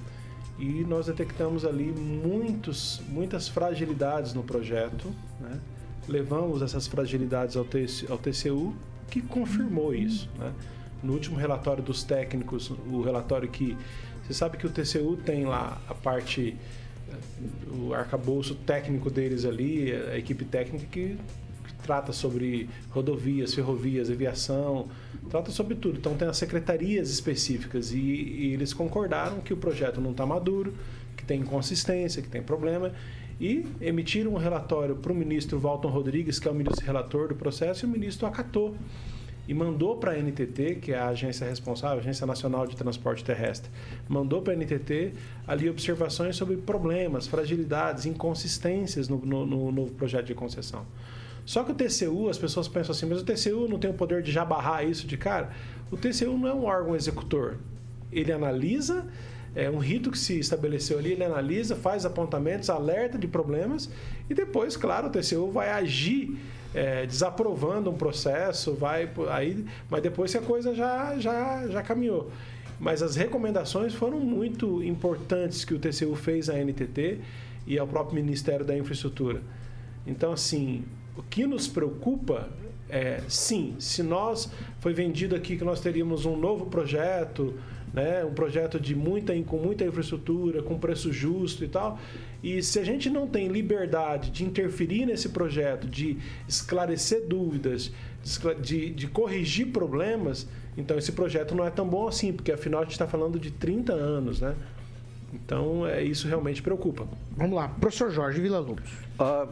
e nós detectamos ali muitos, muitas fragilidades no projeto. Né? Levamos essas fragilidades ao, ao TCU, que confirmou isso. Né? No último relatório dos técnicos, o relatório que você sabe que o TCU tem lá a parte, o arcabouço técnico deles ali, a equipe técnica que, que trata sobre rodovias, ferrovias, aviação, trata sobre tudo. Então tem as secretarias específicas e, e eles concordaram que o projeto não está maduro, que tem inconsistência, que tem problema e emitiram um relatório para o ministro Walton Rodrigues, que é o ministro relator do processo, e o ministro acatou e mandou para a NTT, que é a agência responsável, Agência Nacional de Transporte Terrestre, mandou para a NTT ali observações sobre problemas, fragilidades, inconsistências no, no, no novo projeto de concessão. Só que o TCU, as pessoas pensam assim, mas o TCU não tem o poder de já barrar isso de cara? O TCU não é um órgão executor. Ele analisa, é um rito que se estabeleceu ali, ele analisa, faz apontamentos, alerta de problemas e depois, claro, o TCU vai agir é, desaprovando um processo, vai aí, mas depois que a coisa já, já, já caminhou. Mas as recomendações foram muito importantes que o TCU fez à NTT e ao próprio Ministério da Infraestrutura. Então, assim, o que nos preocupa é, sim, se nós foi vendido aqui que nós teríamos um novo projeto, né, um projeto de muita com muita infraestrutura, com preço justo e tal, e se a gente não tem liberdade de interferir nesse projeto, de esclarecer dúvidas, de, de corrigir problemas, então esse projeto não é tão bom assim, porque afinal a gente está falando de 30 anos, né? Então, é, isso realmente preocupa. Vamos lá, professor Jorge Vila Lobos. Uh,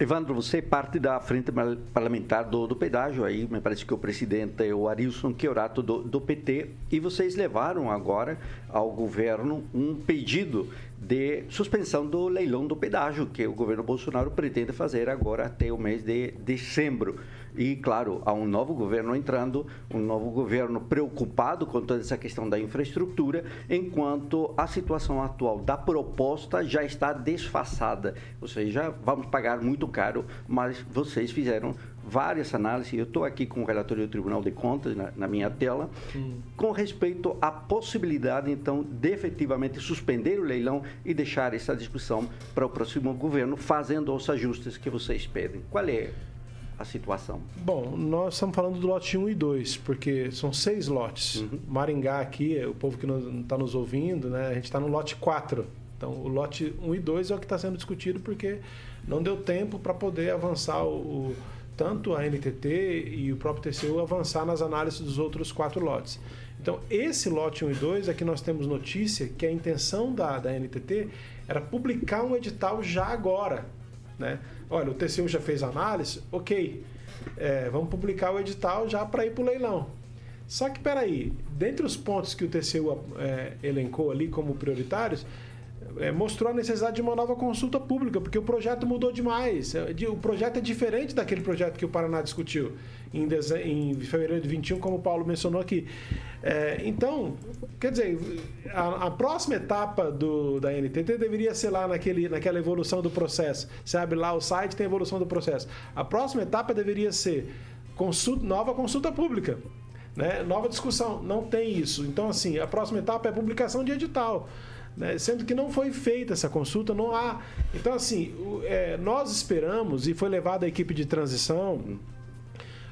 Evandro, você é parte da frente parlamentar do, do pedágio aí, me parece que o presidente é o Arilson Chiorato do, do PT, e vocês levaram agora ao governo um pedido de suspensão do leilão do pedágio, que o governo Bolsonaro pretende fazer agora até o mês de dezembro. E, claro, há um novo governo entrando, um novo governo preocupado com toda essa questão da infraestrutura, enquanto a situação atual da proposta já está desfaçada. Ou seja, vamos pagar muito caro, mas vocês fizeram várias análises, eu estou aqui com o relatório do Tribunal de Contas na, na minha tela, hum. com respeito à possibilidade, então, de efetivamente suspender o leilão e deixar essa discussão para o próximo governo, fazendo os ajustes que vocês pedem. Qual é a situação? Bom, nós estamos falando do lote 1 e 2, porque são seis lotes. Uhum. Maringá aqui, o povo que está nos ouvindo, né, a gente está no lote 4. Então, o lote 1 e 2 é o que está sendo discutido porque não deu tempo para poder avançar o, o tanto a NTT e o próprio TCU avançar nas análises dos outros quatro lotes. Então, esse lote 1 e 2 é que nós temos notícia que a intenção da, da NTT era publicar um edital já agora. Né? Olha, o TCU já fez análise, ok, é, vamos publicar o edital já para ir para o leilão. Só que, peraí, dentre os pontos que o TCU é, elencou ali como prioritários, é, mostrou a necessidade de uma nova consulta pública, porque o projeto mudou demais. É, o projeto é diferente daquele projeto que o Paraná discutiu em, em fevereiro de 21, como o Paulo mencionou aqui. É, então, quer dizer, a, a, próxima etapa do, da NTT deveria ser lá naquele, naquela evolução do processo. Você abre lá o site, tem a evolução do processo. A próxima etapa deveria ser consulta, nova consulta pública Né? Nova discussão, não tem isso. Então, assim, a próxima etapa é publicação de edital. Né? Sendo que não foi feita essa consulta, não há. Então, assim, é, nós esperamos, e foi levada a equipe de transição,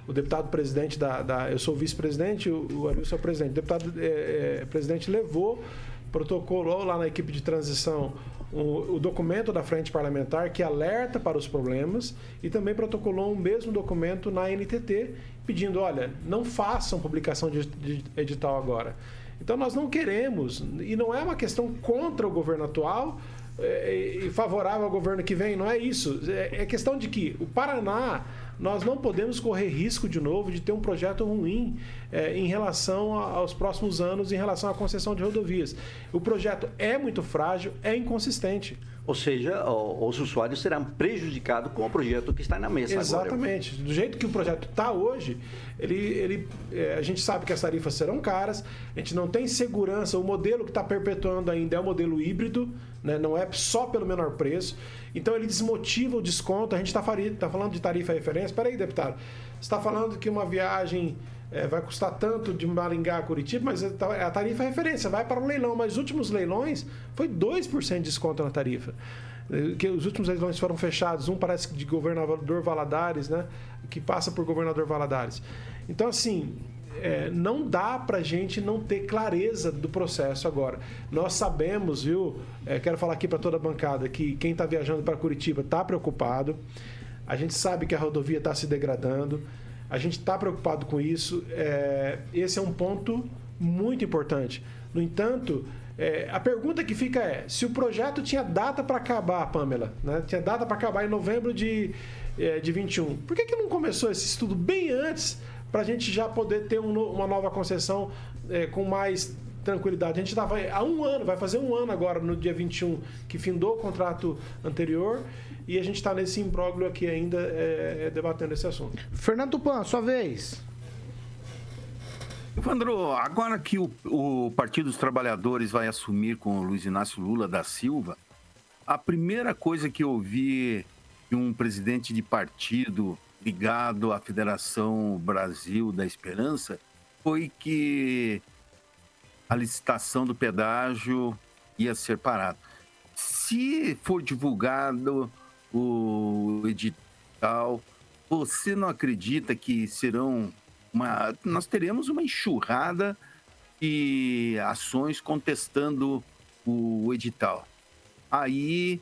o deputado presidente da. da eu sou vice-presidente, o, o é o presidente. O deputado é, é, presidente levou, protocolou lá na equipe de transição o, o, documento da frente parlamentar que alerta para os problemas e também protocolou o mesmo documento na NTT pedindo, olha, não façam publicação de, de edital agora. Então nós não queremos, e não é uma questão contra o governo atual é, e favorável ao governo que vem, não é isso. É, é questão de que o Paraná nós não podemos correr risco de novo de ter um projeto ruim é, em relação aos próximos anos, em relação à concessão de rodovias. O projeto é muito frágil, é inconsistente. Ou seja, os usuários serão prejudicados com o projeto que está na mesa Exatamente. Agora. Do jeito que o projeto está hoje, ele, ele, é, a gente sabe que as tarifas serão caras, a gente não tem segurança, o modelo que está perpetuando ainda é o modelo híbrido, né? não é só pelo menor preço. Então ele desmotiva o desconto. A gente está tá falando de tarifa referência. Espera aí, deputado. Você está falando que uma viagem é, vai custar tanto de Maringá a Curitiba, mas a tarifa é referência, vai para o leilão. Mas os últimos leilões foi 2% de desconto na tarifa. É, que os últimos leilões foram fechados, um parece de governador Valadares, né? Que passa por governador Valadares. Então, assim, é, não dá para gente não ter clareza do processo agora. Nós sabemos, viu? É, quero falar aqui para toda a bancada que quem está viajando para Curitiba está preocupado. A gente sabe que a rodovia está se degradando. A gente está preocupado com isso. É, esse é um ponto muito importante. No entanto, é, a pergunta que fica é: se o projeto tinha data para acabar, Pamela, né? tinha data para acabar em novembro de, é, de 21, por que, que não começou esse estudo bem antes para a gente já poder ter um, uma nova concessão é, com mais tranquilidade? A gente estava há um ano, vai fazer um ano agora, no dia 21, que findou o contrato anterior e a gente está nesse imbróglio aqui ainda é, é, debatendo esse assunto. Fernando Tupan, sua vez. Evandro, agora que o, o Partido dos Trabalhadores vai assumir com o Luiz Inácio Lula da Silva, a primeira coisa que eu vi de um presidente de partido ligado à Federação Brasil da Esperança foi que a licitação do pedágio ia ser parada. Se for divulgado o edital. Você não acredita que serão uma. Nós teremos uma enxurrada de ações contestando o edital. Aí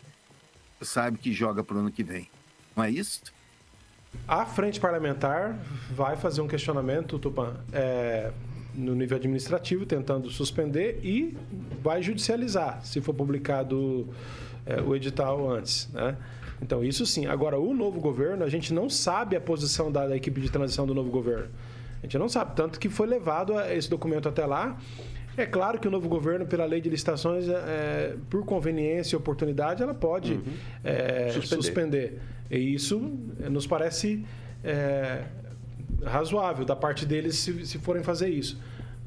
sabe que joga para o ano que vem. Não é isso? A frente parlamentar vai fazer um questionamento, Tupan, é, no nível administrativo, tentando suspender e vai judicializar, se for publicado é, o edital antes. Né? Então, isso sim. Agora, o novo governo, a gente não sabe a posição da, da equipe de transição do novo governo. A gente não sabe. Tanto que foi levado esse documento até lá. É claro que o novo governo, pela lei de licitações, é, por conveniência e oportunidade, ela pode uhum. é, suspender. suspender. E isso é, nos parece é, razoável da parte deles se, se forem fazer isso.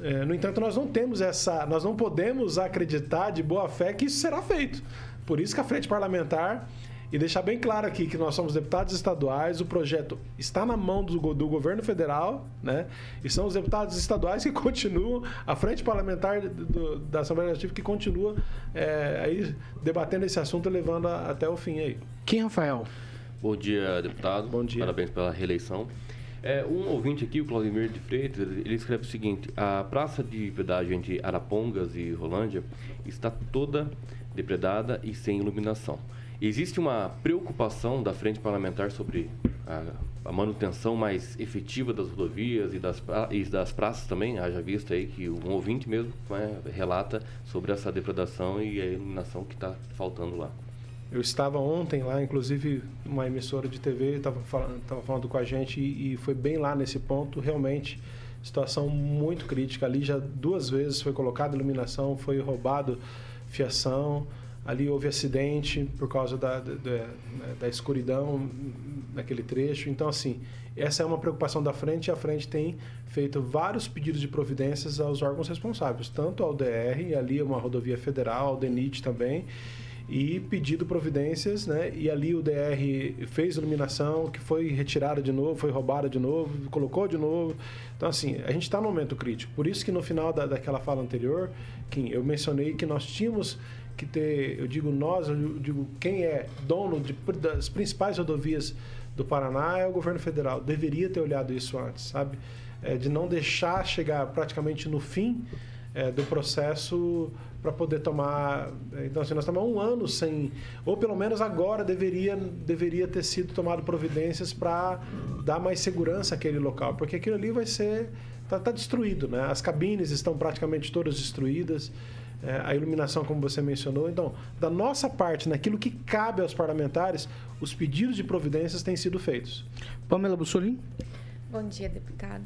É, no entanto, nós não temos essa, nós não podemos acreditar de boa fé que isso será feito. Por isso que a frente parlamentar e deixar bem claro aqui que nós somos deputados estaduais, o projeto está na mão do, do governo federal, né? E são os deputados estaduais que continuam, a frente parlamentar do, da Assembleia Legislativa que continua é, aí debatendo esse assunto e levando a, até o fim aí. Quem, Rafael? Bom dia, deputado. Bom dia. Parabéns pela reeleição. É, um ouvinte aqui, o Claudemir de Freitas, ele escreve o seguinte: a praça de pedágio entre Arapongas e Rolândia está toda depredada e sem iluminação. Existe uma preocupação da frente parlamentar sobre a, a manutenção mais efetiva das rodovias e das, e das praças também, haja visto aí que um ouvinte mesmo né, relata sobre essa depredação e a iluminação que está faltando lá. Eu estava ontem lá, inclusive uma emissora de TV estava falando, falando com a gente e, e foi bem lá nesse ponto, realmente situação muito crítica. Ali já duas vezes foi colocada iluminação, foi roubado fiação, ali houve acidente por causa da, da, da, escuridão naquele trecho. Então, assim, essa é uma preocupação da frente e a frente tem feito vários pedidos de providências aos órgãos responsáveis, tanto ao DR, ali é uma rodovia federal, ao DENIT também, e pedido providências, né? E ali o DR fez iluminação, que foi retirada de novo, foi roubada de novo, colocou de novo. Então, assim, a gente está num momento crítico. Por isso que no final da, daquela fala anterior, Kim, eu mencionei que nós tínhamos que ter, eu digo nós, eu digo quem é dono de, das principais rodovias do Paraná é o governo federal. Deveria ter olhado isso antes, sabe? É, de não deixar chegar praticamente no fim é, do processo para poder tomar. é, Então, assim, nós estamos há um ano sem. Ou pelo menos agora deveria, deveria ter sido tomado providências para dar mais segurança àquele local, porque aquilo ali vai ser. Está tá destruído, né? As cabines estão praticamente todas destruídas. É, a iluminação, como você mencionou. Então, da nossa parte, naquilo que cabe aos parlamentares, os pedidos de providências têm sido feitos. Pamela Bussolini? Bom dia, deputado.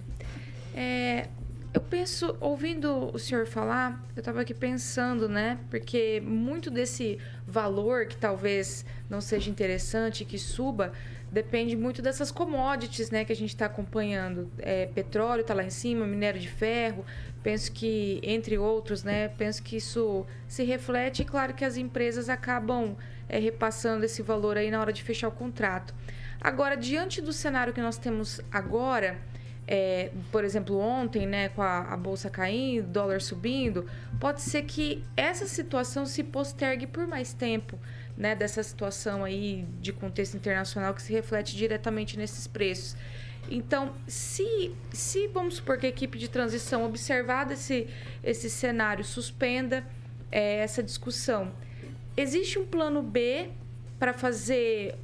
É, eu penso, ouvindo o senhor falar, eu estava aqui pensando, né? Porque muito desse valor que talvez não seja interessante, que suba, depende muito dessas commodities, né? Que a gente está acompanhando. É, petróleo está lá em cima, minério de ferro. Penso que, entre outros, né? Penso que isso se reflete e, claro, que as empresas acabam é, repassando esse valor aí na hora de fechar o contrato. Agora, diante do cenário que nós temos agora, é, por exemplo, ontem, né, com a, a bolsa caindo, dólar subindo, pode ser que essa situação se postergue por mais tempo, né, dessa situação aí de contexto internacional que se reflete diretamente nesses preços. Então, se, se vamos supor que a equipe de transição, observado esse, esse cenário, suspenda é, essa discussão, existe um plano B para fazer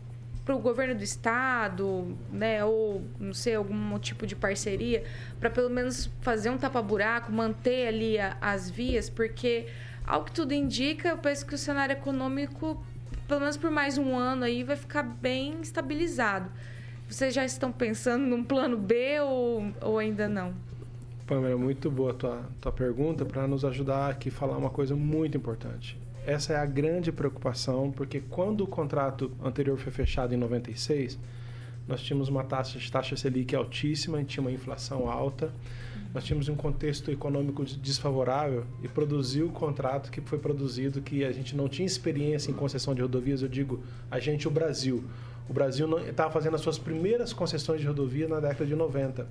para o governo do estado, né, ou não sei algum tipo de parceria, para pelo menos fazer um tapa-buraco, manter ali a, as vias, porque ao que tudo indica, eu penso que o cenário econômico, pelo menos por mais um ano aí, vai ficar bem estabilizado. Vocês já estão pensando num plano B ou, ou ainda não? Pamela, muito boa a tua, tua pergunta para nos ajudar aqui a falar uma coisa muito importante. Essa é a grande preocupação, porque quando o contrato anterior foi fechado em 96, nós tínhamos uma taxa de taxa Selic altíssima, tinha uma inflação alta, nós tínhamos um contexto econômico desfavorável e produziu o contrato que foi produzido, que a gente não tinha experiência em concessão de rodovias, eu digo, a gente, o Brasil. O Brasil estava fazendo as suas primeiras concessões de rodovia na década de 90.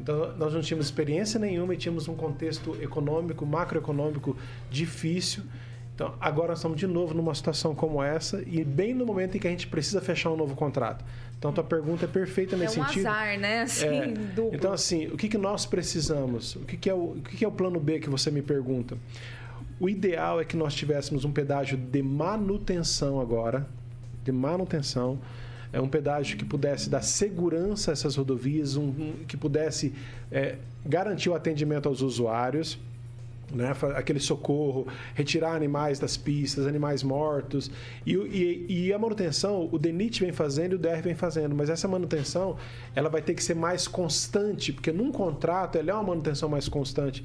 Então, nós não tínhamos experiência nenhuma e tínhamos um contexto econômico, macroeconômico difícil. Então, agora nós estamos de novo numa situação como essa e bem no momento em que a gente precisa fechar um novo contrato. Então, tua pergunta é perfeita nesse é um sentido. azar, né? Assim, É. duplo. Então, assim, o que, que nós precisamos? O que, que, é o, o que, que é o plano B que você me pergunta? O ideal é que nós tivéssemos um pedágio de manutenção agora, de manutenção, é um pedágio que pudesse dar segurança a essas rodovias, um, um- que pudesse é, garantir o atendimento aos usuários né, aquele socorro, retirar animais das pistas, animais mortos. E, e- e a manutenção, o DENIT vem fazendo e o DR vem fazendo, mas essa manutenção ela vai ter que ser mais constante, porque num contrato ela é uma manutenção mais constante.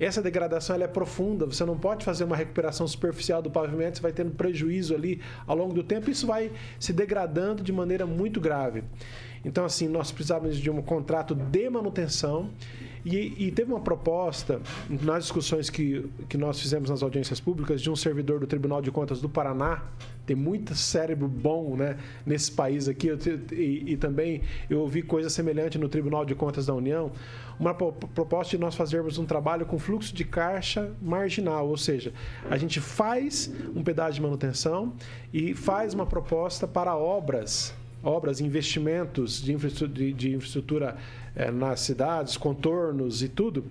Essa degradação ela é profunda, você não pode fazer uma recuperação superficial do pavimento, você vai tendo prejuízo ali ao longo do tempo, isso vai se degradando de maneira muito grave. Então, assim, nós precisávamos de um contrato de manutenção e, e teve uma proposta nas discussões que, que nós fizemos nas audiências públicas de um servidor do Tribunal de Contas do Paraná. Tem muito cérebro bom né, nesse país aqui eu e, e também eu ouvi coisa semelhante no Tribunal de Contas da União. Uma po- proposta de nós fazermos um trabalho com fluxo de caixa marginal, ou seja, a gente faz um pedaço de manutenção e faz uma proposta para obras obras, investimentos de infraestrutura, de, de infraestrutura eh, nas cidades, contornos e tudo,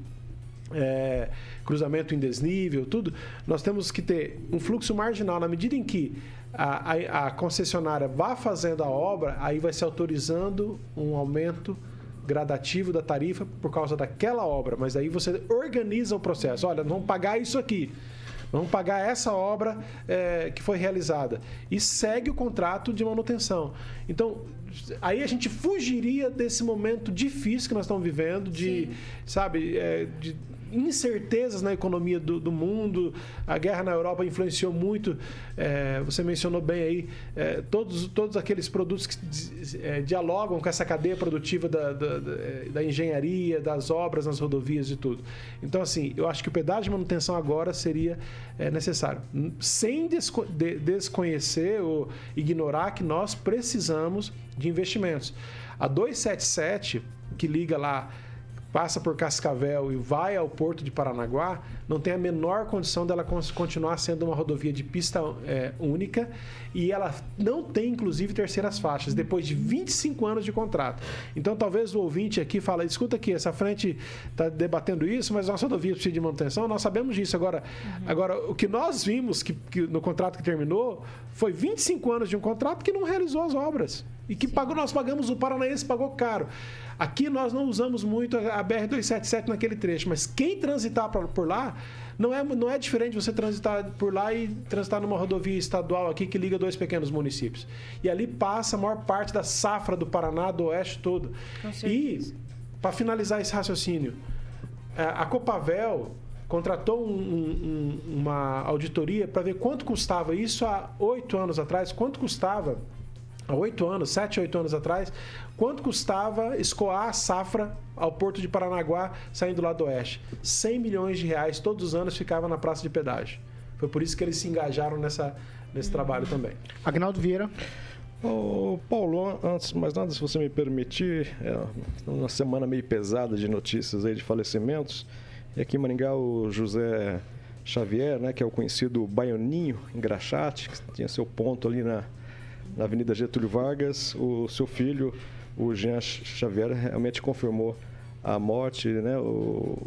eh, cruzamento em desnível, tudo, nós temos que ter um fluxo marginal. Na medida em que a, a- a concessionária vá fazendo a obra, aí vai se autorizando um aumento gradativo da tarifa por causa daquela obra, mas aí você organiza o processo. Olha, vamos pagar isso aqui. Vamos pagar essa obra eh, que foi realizada. E segue o contrato de manutenção. Então, aí a gente fugiria desse momento difícil que nós estamos vivendo, de, sabe, eh, de incertezas na economia do, do, mundo. A guerra na Europa influenciou muito. É, você mencionou bem aí é, todos, todos aqueles produtos que é, dialogam com essa cadeia produtiva da, da, da, engenharia, das obras nas rodovias e tudo. Então, assim, eu acho que o pedágio de manutenção agora seria é, necessário, sem desco de, desconhecer ou ignorar que nós precisamos de investimentos. A 277, que liga lá passa por Cascavel e vai ao porto de Paranaguá, não tem a menor condição dela continuar sendo uma rodovia de pista é, única e ela não tem, inclusive, terceiras faixas, depois de 25 anos de contrato. Então, talvez o ouvinte aqui fala, escuta aqui, essa frente está debatendo isso, mas nossa rodovia precisa de manutenção, nós sabemos disso. Agora, uhum. agora o que nós vimos que, que, no contrato que terminou foi 25 anos de um contrato que não realizou as obras. E que pagou, nós pagamos, o Paranaense pagou caro. Aqui nós não usamos muito a BR-277 naquele trecho, mas quem transitar por lá não é, não é diferente você transitar por lá e transitar numa rodovia estadual aqui que liga dois pequenos municípios. E ali passa a maior parte da safra do Paraná, do oeste todo. E, para finalizar esse raciocínio, é, a Copavel contratou um, um, uma auditoria para ver quanto custava isso há oito anos atrás, quanto custava há oito anos, sete, oito anos atrás, quanto custava escoar a safra ao porto de Paranaguá saindo lá do oeste? 100 milhões de reais todos os anos ficava na praça de pedágio. Foi por isso que eles se engajaram nessa, nesse hum. trabalho também. Agnaldo Vieira. Ô, Paulo, antes mais nada, se você me permitir, é uma semana meio pesada de notícias aí de falecimentos. E aqui em Maringá, o José Xavier, né, que é o conhecido Baianinho, engraxate, que tinha seu ponto ali na, na Avenida Getúlio Vargas. O seu filho, o Jean Xavier, realmente confirmou a morte, né? O,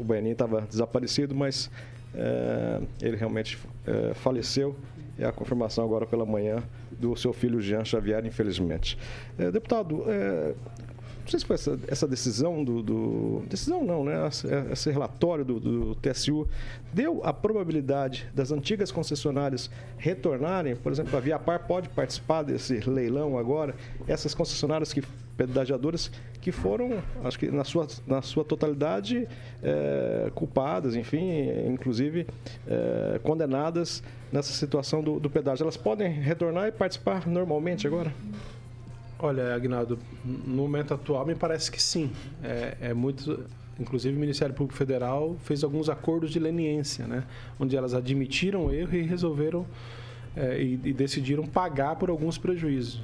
o Benin estava desaparecido, mas é, ele realmente é, faleceu. É a confirmação agora pela manhã do seu filho Jean Xavier, infelizmente. É, deputado, sei se foi essa, essa decisão do, do, Decisão não, né? Esse relatório do, do, TSU deu a probabilidade das antigas concessionárias retornarem. Por exemplo, a Viapar pode participar desse leilão agora. Essas concessionárias que pedagiadoras que foram, acho que na sua, na sua totalidade, é, culpadas, enfim, inclusive é, condenadas nessa situação do, do pedágio. Elas podem retornar e participar normalmente agora? Olha, Agnaldo, no momento atual me parece que sim. É, é, muito. Inclusive o Ministério Público Federal fez alguns acordos de leniência, né? Onde elas admitiram o erro e resolveram é, e, e, decidiram pagar por alguns prejuízos.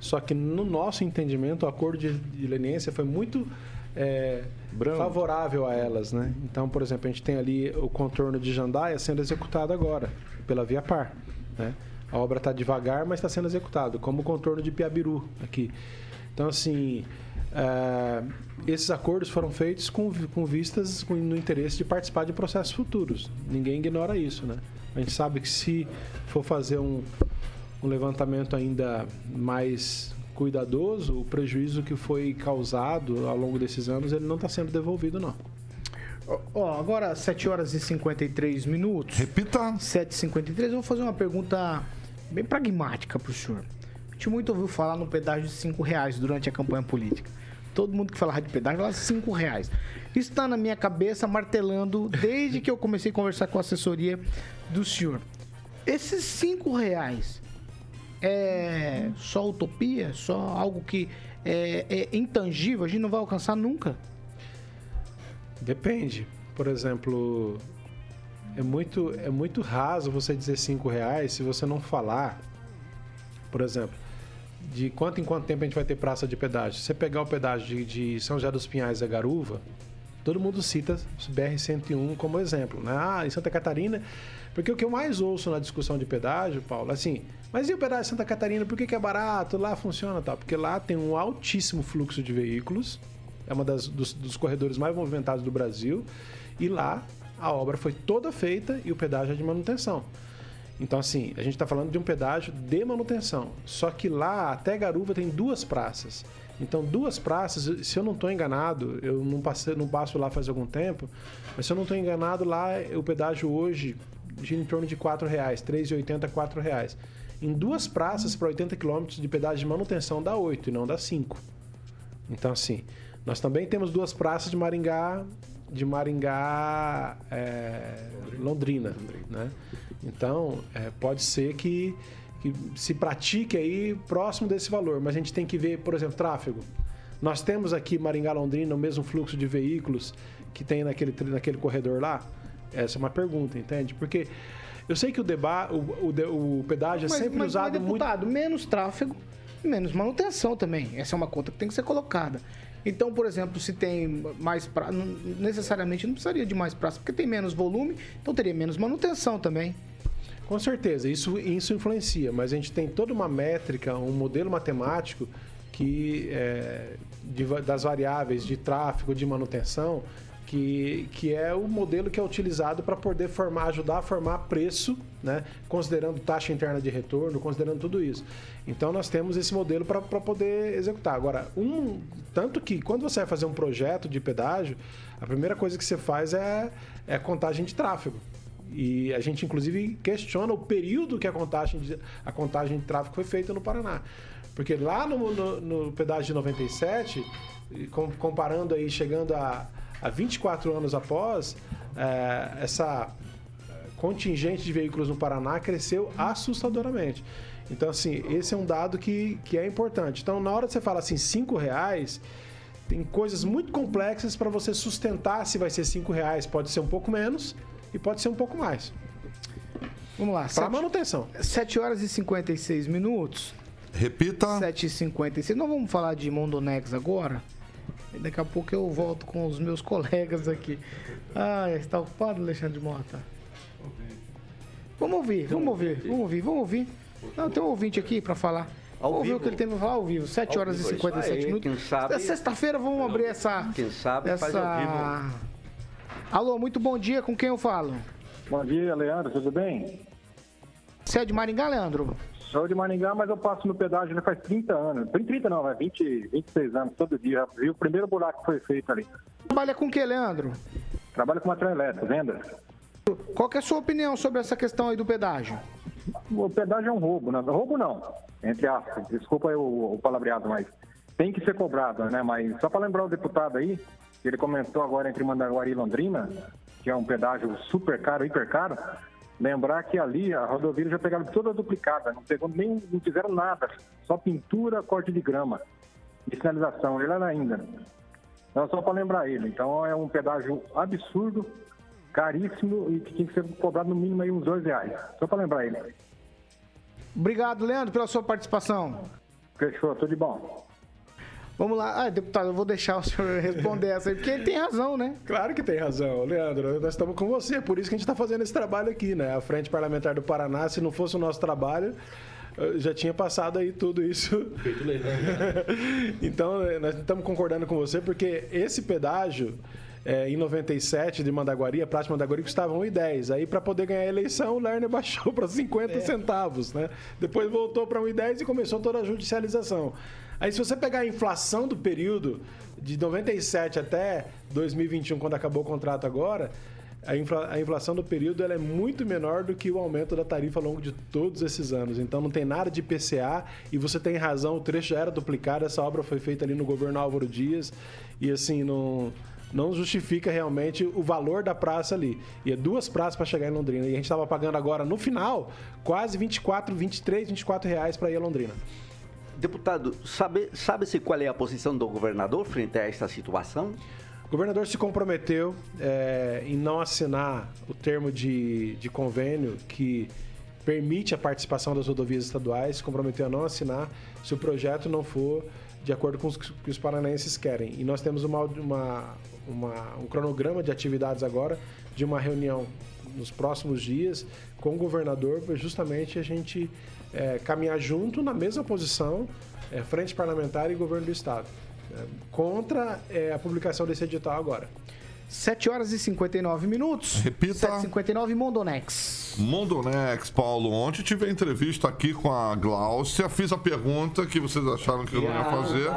Só que no nosso entendimento o acordo de, de leniência foi muito é, favorável a elas, né? Então, por exemplo, a gente tem ali o contorno de Jandaia sendo executado agora pela Via Par, né? A obra está devagar, mas está sendo executado, como o contorno de Piabiru aqui. Então, assim, é, esses acordos foram feitos com, com vistas com, no interesse de participar de processos futuros. Ninguém ignora isso, né? A gente sabe que se for fazer um, um levantamento ainda mais cuidadoso, o prejuízo que foi causado ao longo desses anos, ele não está sendo devolvido, não. Ó, agora 7 horas e 53 minutos. Repita. 7h53. Eu vou fazer uma pergunta bem pragmática para o senhor. A gente muito ouviu falar no pedágio de 5 reais durante a campanha política. Todo mundo que falava de pedágio falava 5 reais. Isso está na minha cabeça martelando desde que eu comecei a conversar com a assessoria do senhor. Esses 5 reais é só utopia? Só algo que é, é intangível? A gente não vai alcançar nunca? Depende. Por exemplo, é muito, é muito raso você dizer cinco reais se você não falar, por exemplo, de quanto em quanto tempo a gente vai ter praça de pedágio. Se você pegar o pedágio de, de São José dos Pinhais a Garuva, todo mundo cita BR-101 como exemplo. Né? Ah, em Santa Catarina... Porque o que eu mais ouço na discussão de pedágio, Paulo, assim, mas e o pedágio de Santa Catarina, por que, que é barato? Lá funciona tal? Porque lá tem um altíssimo fluxo de veículos, é das, dos, dos corredores mais movimentados do Brasil, e lá a obra foi toda feita e o pedágio é de manutenção. Então, assim, a gente está falando de um pedágio de manutenção. Só que lá, até Garuva, tem duas praças. Então, duas praças, se eu não estou enganado, eu não, passei, não passo lá faz algum tempo, mas se eu não estou enganado, lá o pedágio hoje gira em torno de R$ reais, R$ 3,80, R$ reais. Em duas praças para 80 km de pedágio de manutenção dá 8 e não dá 5. Então, assim, nós também temos duas praças de Maringá de Maringá é, Londrina, né? Então, é, pode ser que, que se pratique aí próximo desse valor, mas a gente tem que ver, por exemplo, tráfego. Nós temos aqui Maringá Londrina o mesmo fluxo de veículos que tem naquele, naquele corredor lá? Essa é uma pergunta, entende? Porque eu sei que o, deba, o, o, o pedágio é Mas- sempre mas, usado mas, muito. deputado, menos tráfego, menos manutenção também. Essa é uma conta que tem que ser colocada. Então, por exemplo, se tem mais praça, necessariamente não precisaria de mais praça, porque tem menos volume, então teria menos manutenção também. Com certeza, isso, isso influencia, mas a gente tem toda uma métrica, um modelo matemático que é, de das variáveis de tráfego, de manutenção, que, que é o modelo que é utilizado para poder formar, ajudar a formar preço, né? considerando taxa interna de retorno, considerando tudo isso. Então nós temos esse modelo para poder executar. Agora, um, tanto que quando você vai fazer um projeto de pedágio, a primeira coisa que você faz é, é contagem de tráfego. E a gente, inclusive, questiona o período que a contagem de, a contagem de tráfego foi feita no Paraná. Porque lá no, no, no pedágio de 97, e com- comparando aí, chegando a, a 24 anos após, eh, essa contingente de veículos no Paraná cresceu assustadoramente. Então, assim, esse é um dado que, que é importante. Então, na hora que você fala assim, 5 reais, tem coisas muito complexas para você sustentar se vai ser 5 reais. Pode ser um pouco menos e pode ser um pouco mais. Vamos lá. Para manutenção. 7 horas e 56 minutos. Repita. 7 e 56. Nós vamos falar de Mondonex agora. E daqui a pouco eu volto com os meus colegas aqui. Ah, está ocupado, Alexandre Mota? Vamos ouvir, vamos ouvir, vamos ouvir, vamos ouvir. Não, tem um ouvinte aqui para falar. Ao vamos ouvir o vivo? que ele tem para falar ao vivo. 7 Ao horas vivo, e isso 57 aí, minutos. quem sabe- É Sexta-feira vamos abrir essa. Quem sabe faz ao essa... Alô, muito bom dia. Com quem eu falo? Bom dia, Leandro, tudo bem? Você é de Maringá, Leandro? Sou de Maringá, mas eu passo no pedágio já faz 30 anos. Tem 30 não, é 20, 26 anos, todo dia. Vi o primeiro buraco que foi feito ali. Trabalha com o que, Leandro? Trabalho com material elétrico, venda. Qual que é a sua opinião sobre essa questão aí do pedágio? O pedágio é um roubo, né? Roubo não, entre aspas. Desculpa aí o, o palavreado, mas tem que ser cobrado, né? Mas só para lembrar o deputado aí, que ele comentou agora entre Mandaguari e Londrina, que é um pedágio super caro, hiper caro, lembrar que ali a rodovia já pegaram toda duplicada, não, pegou nem, não fizeram nada, só pintura, corte de grama e sinalização, ele era ainda. Então, só para lembrar ele. Então é um pedágio absurdo, caríssimo e que tinha que ser cobrado no mínimo aí uns dois reais. Só para lembrar ele. Obrigado, Leandro, pela sua participação. Fechou, tudo de bom. Vamos lá. Ah, deputado, eu vou deixar o senhor responder essa aí, porque ele tem razão, né? Claro que tem razão, Leandro. Nós estamos com você, é por isso que a gente está fazendo esse trabalho aqui, né? A Frente Parlamentar do Paraná, se não fosse o nosso trabalho, eh, já tinha passado aí tudo isso. Feito leilão. então, eh, nós estamos concordando com você, porque esse pedágio, eh, em 97, de Mandaguari, a praça de Mandaguari custava 1,10. Aí, para poder ganhar a eleição, o Lerner baixou para 50 centavos, né? Depois voltou para 1,10 e começou toda a judicialização. Aí, se você pegar a inflação do período de 97 até 2021, quando acabou o contrato agora, a, infla- a inflação do período ela é muito menor do que o aumento da tarifa ao longo de todos esses anos. Então não tem nada de IPCA e você tem razão, o trecho já era duplicado, essa obra foi feita ali no governo Álvaro Dias e assim não não justifica realmente o valor da praça ali. E é duas praças para chegar em Londrina. E a gente estava pagando agora no final quase 24, 23, 24 reais para ir a Londrina. Deputado, sabe- sabe-se qual é a posição do governador frente a esta situação? O governador se comprometeu é, em não assinar o termo de, de convênio que permite a participação das rodovias estaduais, se comprometeu a não assinar se o projeto não for de acordo com os que os paranaenses querem. E nós temos uma, uma- uma- um cronograma de atividades agora, de uma reunião nos próximos dias com o governador, justamente a gente é, caminhar junto na mesma posição, é, frente parlamentar e governo do Estado é, contra é, a publicação desse edital agora. 7 horas e 59 minutos. Repita. 7h59, Mondonex. Mondonex, Paulo. Ontem tive a entrevista aqui com a Gláucia. Fiz a pergunta que vocês acharam que eu não ia fazer.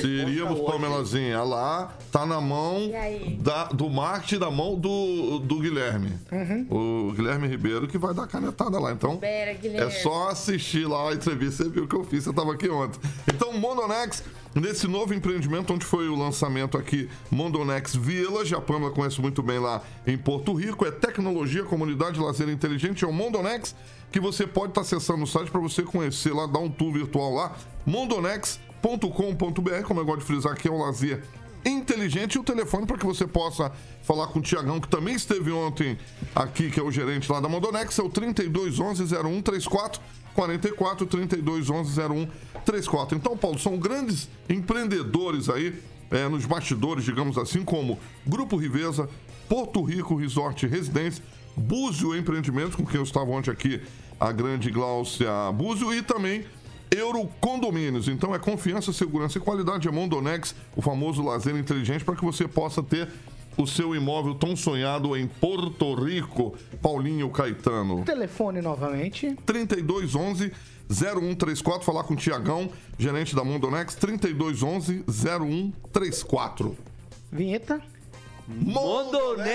Se iríamos. Pamelazinha, lá tá na mão E aí? da- do marketing, da mão do, do Guilherme. O Guilherme Ribeiro que vai dar canetada lá. Então, Guilherme. é só assistir lá a entrevista. Você viu o que eu fiz, você estava aqui ontem. Então, Mondonex, nesse novo empreendimento onde foi o lançamento aqui, Mondonex Village, a Pamela conhece muito bem lá em Porto Rico, é tecnologia, comunidade, lazer inteligente, é o Mondonex, que você pode estar acessando o site para você conhecer lá, dar um tour virtual lá, mondonex.com.br, como eu gosto de frisar aqui, é um lazer inteligente e o telefone para que você possa falar com o Tiagão, que também esteve ontem aqui, que é o gerente lá da Mondonex, é o 3211 0134 44 3211 0134. Então, Paulo, são grandes empreendedores aí é, nos bastidores, digamos assim, como Grupo Riveza, Porto Rico Resort Residência, Búzio Empreendimentos, com quem eu estava ontem aqui, a grande Gláucia Búzio, e também Euro Condomínios. Então é confiança, segurança e qualidade. É Mondonex, o famoso lazer inteligente, para que você possa ter o seu imóvel tão sonhado em Porto Rico. Paulinho Caetano. Telefone novamente. 3211 0134. Falar com o Tiagão, gerente da Mondonex. 3211 0134. Vinheta. Mondonex!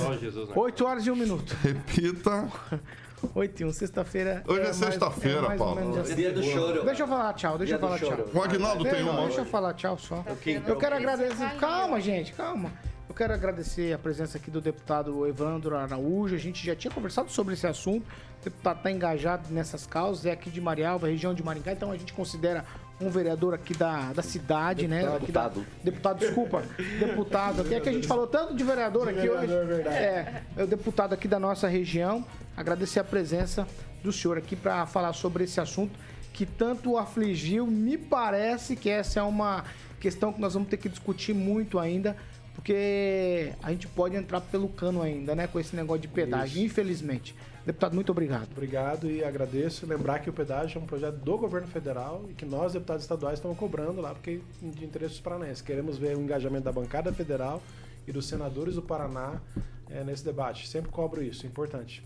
Ó, Jesus, né? 8 horas e 1 minuto. Repita. 8 e 1, sexta-feira. Hoje é mais- sexta-feira, ou Paulo. assim. Dia do choro. Deixa eu falar tchau, deixa Dia eu falar tchau. O Aguinaldo tem uma. Deixa eu falar tchau só. Eu quero agradecer. Calma, gente, calma. Eu quero agradecer a presença aqui do deputado Evandro Araújo. A gente já tinha conversado sobre esse assunto. O deputado está engajado nessas causas, é aqui de Marialva, região de Maringá, então a gente considera um vereador aqui da, da cidade, né? Aqui da- Deputado. deputado, desculpa. deputado aqui. É que a gente falou tanto de vereador aqui hoje. É, é o deputado aqui da nossa região. Agradecer a presença do senhor aqui para falar sobre esse assunto que tanto o afligiu. Me parece que essa é uma questão que nós vamos ter que discutir muito ainda, porque a gente pode entrar pelo cano ainda, né? Com esse negócio de pedágio, infelizmente. Deputado, muito obrigado. Obrigado e agradeço. Lembrar que o pedágio é um projeto do governo federal e que nós, deputados estaduais, estamos cobrando lá porque é de interesse dos paranaenses. Queremos ver o engajamento da bancada federal e dos senadores do Paraná eh, nesse debate. Sempre cobro isso, é importante.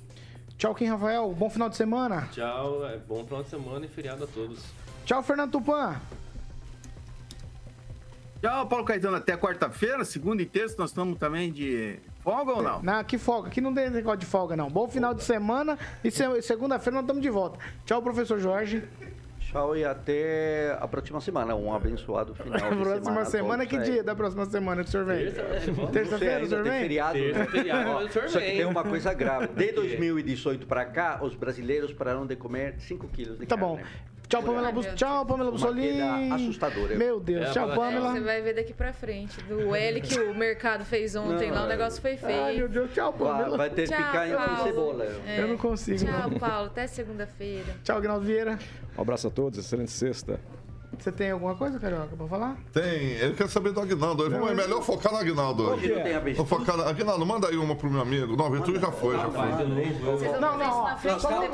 Tchau, Kim Rafael. Bom final de semana. Tchau, é bom final de semana e feriado a todos. Tchau, Fernando Tupan. Tchau, Paulo Caetano. Até quarta-feira, segunda e terça, nós estamos também de folga ou não? Não, que folga. Aqui não tem negócio de folga, não. Bom final de semana e se- segunda-feira nós estamos de volta. Tchau, professor Jorge. Tchau e até a próxima semana. Um abençoado final de próxima semana. a semana, que aí. dia da próxima semana que o senhor vem? Terça-feira o senhor tem vem? feriado, Terça, né? feriado, Só que tem uma coisa grave. De 2018 para cá, os brasileiros pararam de comer 5 quilos de Tá carne. bom. Tchau, Pamela, Bus... Tchau, Pamela Bussolini. assustadora. Meu Deus. É, Tchau, fala- É, você Pamela. vai ver daqui pra frente. Do L que o mercado fez ontem Não, lá, o negócio foi feio. Ai, meu Deus. Tchau, Vai, Pamela. vai ter Tchau, picanha com Paulo. cebola. É. Eu não consigo. Tchau, Paulo. Até segunda-feira. Tchau, Ginaldo Vieira. Um abraço a todos, excelente sexta. Você tem alguma coisa, Carioca, pra falar? Tem, ele quer saber do. Vamos, é melhor focar no Aguinaldo Hoje hoje. não tem avestruz. Vamos focar no... Aguinaldo, manda aí uma pro meu amigo. Não, Aventura já foi, já foi. Não, não, Só do.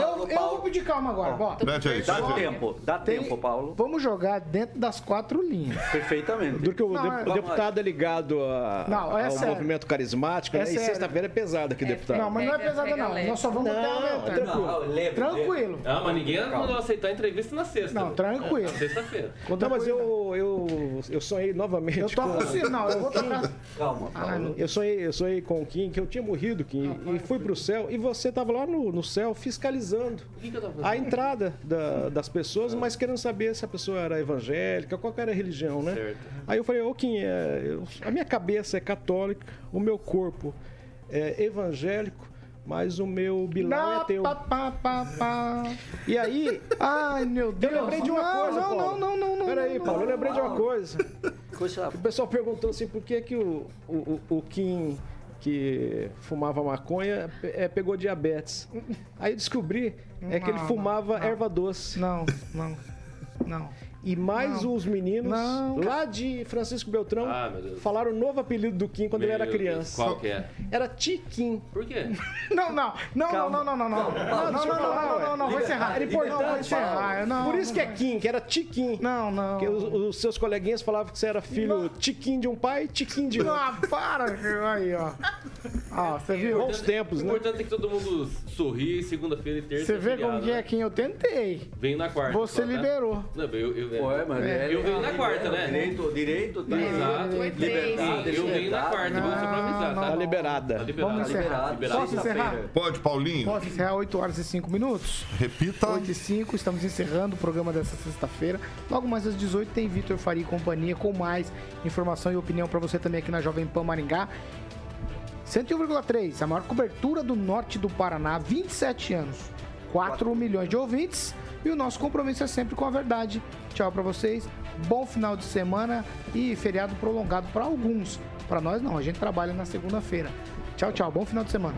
Eu, eu vou pedir calma agora. Ó, Mete aí, Dá tempo, dá Tem- tempo, Paulo. vamos jogar dentro das quatro linhas. Perfeitamente. Porque o, Não, de- é- o deputado é ligado é ao movimento carismático, É né? E sexta-feira é pesado aqui, deputado. Não, mas não é pesada, não. Nós só vamos até tranquilo. Tranquilo. Ah, mas ninguém mandou aceitar a entrevista na sexta. Não, tranquilo. Na sexta-feira. Não, mas eu, eu, eu sonhei novamente Eu toco com... o sinal, eu vou tocar. Calma, Paulo. meu Eu sonhei, eu sonhei com o Kim, que eu tinha morrido, Kim, e fui pro céu, e você tava lá no, no céu fiscalizando que, que eu tava fazendo? a entrada da- das pessoas, mas querendo saber se a pessoa era evangélica, qual que era a religião, né? Certo. Aí eu falei, ô Kim, é, eu- a minha cabeça é católica, o meu corpo é evangélico, mas o meu bilhão é teu. pá, pá, pá, pá. E aí, Ai, meu Deus. eu lembrei de uma não, coisa, não, Paulo. Não, não, não, não. Peraí, não, Paulo, eu não. lembrei de uma coisa. Coisa O pessoal perguntou assim, por que, que o, o, o, Kim que fumava maconha é, pegou diabetes? Aí descobri é que ele Não, fumava não. erva doce. Não, não, não. E mais Não. os meninos Não. lá de Francisco Beltrão Ah, meu falaram o novo apelido do Kim quando ele era Meu Deus, criança. Qual que é? Era Tiquim. Por quê? Não, não, não, não, não, não, não, não. Não, não, não, não, não, não, vou encerrar. Era importante. Não, encerrar. Não, Por isso que é não. Kim, que era Tiquim. Não, não. Porque os, os seus coleguinhas falavam que você era filho Tiquim de um pai e Tiquim de outro. Ah, para. Aí, ó. Ó, você viu? Bons tempos, O né? importante é que todo mundo sorri segunda-feira e terça. Você vê como que é né? quem eu tentei. Vem na quarta. Você tá? liberou. Não, eu, eu, Ué, mas É. Eu venho na quarta, né? Direito, direito, tá? Exato. Liberdade, Eu venho na quarta, mas só pra avisar, tá? Tá liberada. Tá liberado. Vamos encerrar. Posso encerrar? Pode, Paulinho? Posso encerrar 8 horas e 5 minutos? Repita. 8 e 5, estamos encerrando o programa dessa sexta-feira. Logo mais às 18 tem Vitor Faria e companhia com mais informação e opinião para você também aqui na Jovem Pan Maringá. 101,3, a maior cobertura do norte do Paraná, 27 anos, 4 milhões de ouvintes e o nosso compromisso é sempre com a verdade. Tchau para vocês, bom final de semana e feriado prolongado para alguns. Para nós não, a gente trabalha na segunda-feira. Tchau, tchau, bom final de semana.